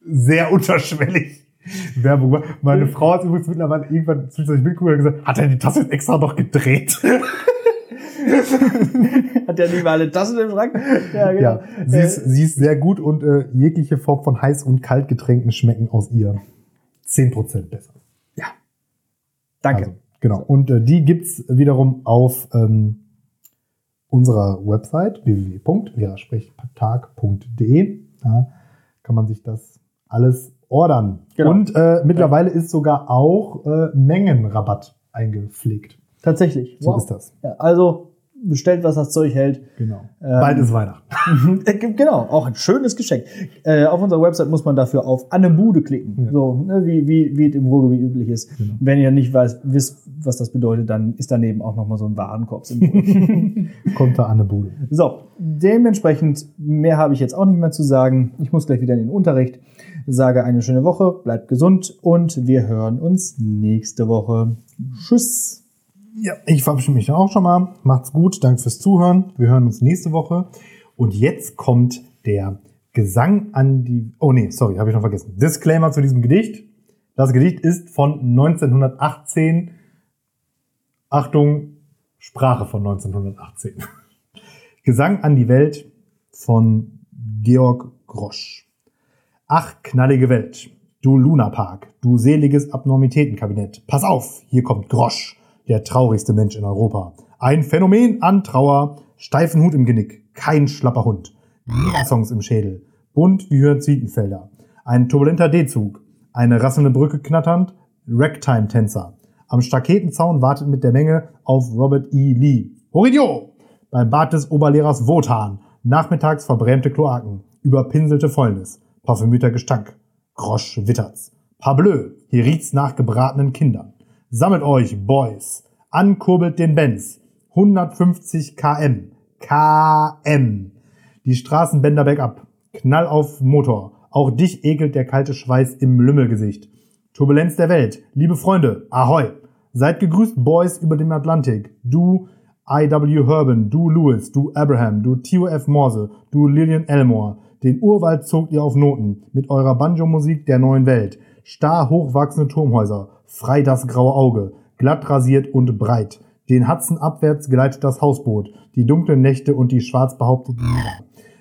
sehr unterschwellig Werbung. Meine Frau hat übrigens mittlerweile irgendwann zwischendurch mitgeguckt und gesagt, hat er die Tasse jetzt extra noch gedreht? Hat der nicht mal alle Tassen im Schrank? Ja, genau. Ja, sie ist, sie ist sehr gut und äh, jegliche Form von Heiß- und Kaltgetränken schmecken aus ihr 10% besser. Danke. Also, genau. Und äh, die gibt's wiederum auf ähm, unserer Website www.lehrersprechtag.de. Da kann man sich das alles ordern. Genau. Und äh, mittlerweile ist sogar auch äh, Mengenrabatt eingepflegt. Tatsächlich. So Wow. ist das. Ja, also bestellt, was das Zeug hält. Genau. Ähm, Bald ist Weihnachten. Äh, genau, auch ein schönes Geschenk. Äh, auf unserer Website muss man dafür auf Annebude klicken, Ja. so ne, wie, wie, wie es im Ruhrgebiet üblich ist. Genau. Wenn ihr nicht weiß, wisst, was das bedeutet, dann ist daneben auch nochmal so ein Warenkorb. Kommt da an eine Bude. so, dementsprechend, mehr habe ich jetzt auch nicht mehr zu sagen. Ich muss gleich wieder in den Unterricht. Sage eine schöne Woche, bleibt gesund und wir hören uns nächste Woche. Tschüss. Ja, ich verabschiede mich auch schon mal. Macht's gut, danke fürs Zuhören. Wir hören uns nächste Woche. Und jetzt kommt der Gesang an die. Oh nee, sorry, habe ich noch vergessen. Disclaimer zu diesem Gedicht. Das Gedicht ist von 1918. Achtung, Sprache von 1918. Gesang an die Welt von Georg Grosch. Ach, knallige Welt, du Lunapark, du seliges Abnormitätenkabinett. Pass auf, hier kommt Grosch, der traurigste Mensch in Europa. Ein Phänomen an Trauer, steifen Hut im Genick, kein schlapper Hund. Songs im Schädel, bunt wie Hyazinthenfelder. Ein turbulenter D-Zug, eine rasselnde Brücke knatternd, Ragtime-Tänzer. Am Staketenzaun wartet mit der Menge auf Robert E. Lee. Horidio! Beim Bad des Oberlehrers Wotan. Nachmittags verbrämte Kloaken. Überpinselte Fäulnis. Parfümierter Gestank. Grosch wittert's. Parbleu, hier riecht's nach gebratenen Kindern. Sammelt euch, Boys. Ankurbelt den Benz. 150 km. km. Die Straßenbänder bergab. Knall auf Motor. Auch dich ekelt der kalte Schweiß im Lümmelgesicht. Turbulenz der Welt. Liebe Freunde, ahoi. Seid gegrüßt, Boys über dem Atlantik. Du I.W. Herban, du Lewis, du Abraham, du T.O.F. Morse, du Lillian Elmore. Den Urwald zogt ihr auf Noten mit eurer Banjo-Musik der neuen Welt. Starr hochwachsende Turmhäuser, frei das graue Auge, glatt rasiert und breit. Den Hudson abwärts gleitet das Hausboot, die dunklen Nächte und die schwarz behaupteten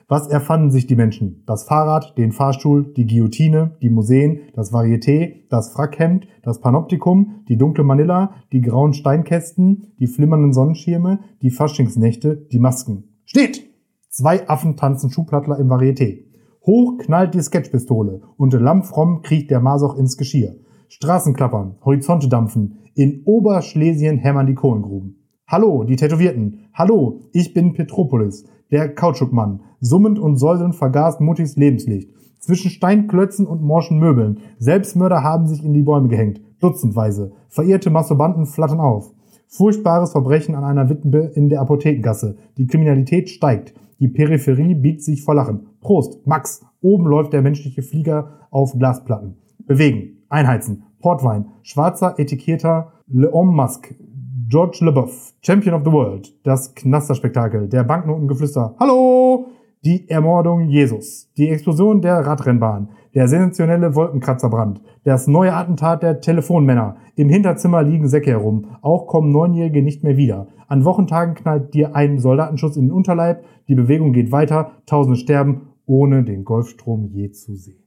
was erfanden sich die Menschen? Das Fahrrad, den Fahrstuhl, die Guillotine, die Museen, das Varieté, das Frackhemd, das Panoptikum, die dunkle Manilla, die grauen Steinkästen, die flimmernden Sonnenschirme, die Faschingsnächte, die Masken. Steht! Zwei Affen tanzen Schuhplattler im Varieté. Hoch knallt die Sketchpistole und lammfromm kriecht der Masoch ins Geschirr. Straßen klappern, Horizonte dampfen, in Oberschlesien hämmern die Kohlengruben. Hallo, die Tätowierten. Hallo, ich bin Petropolis, der Kautschukmann. Summend und säuselnd vergaßt Muttis Lebenslicht. Zwischen Steinklötzen und morschen Möbeln. Selbstmörder haben sich in die Bäume gehängt. Dutzendweise. Verirrte Masturbanten flattern auf. Furchtbares Verbrechen an einer Witwe in der Apothekengasse. Die Kriminalität steigt. Die Peripherie biegt sich vor Lachen. Prost, Max. Oben läuft der menschliche Flieger auf Glasplatten. Bewegen. Einheizen. Portwein. Schwarzer etiketter Le Homme Masque. George LeBoeuf, Champion of the World, das Knasterspektakel, der Banknotengeflüster, Hallo! Die Ermordung Jesus, die Explosion der Radrennbahn, der sensationelle Wolkenkratzerbrand, das neue Attentat der Telefonmänner, im Hinterzimmer liegen Säcke herum, auch kommen Neunjährige nicht mehr wieder. An Wochentagen knallt dir ein Soldatenschuss in den Unterleib, die Bewegung geht weiter, Tausende sterben, ohne den Golfstrom je zu sehen.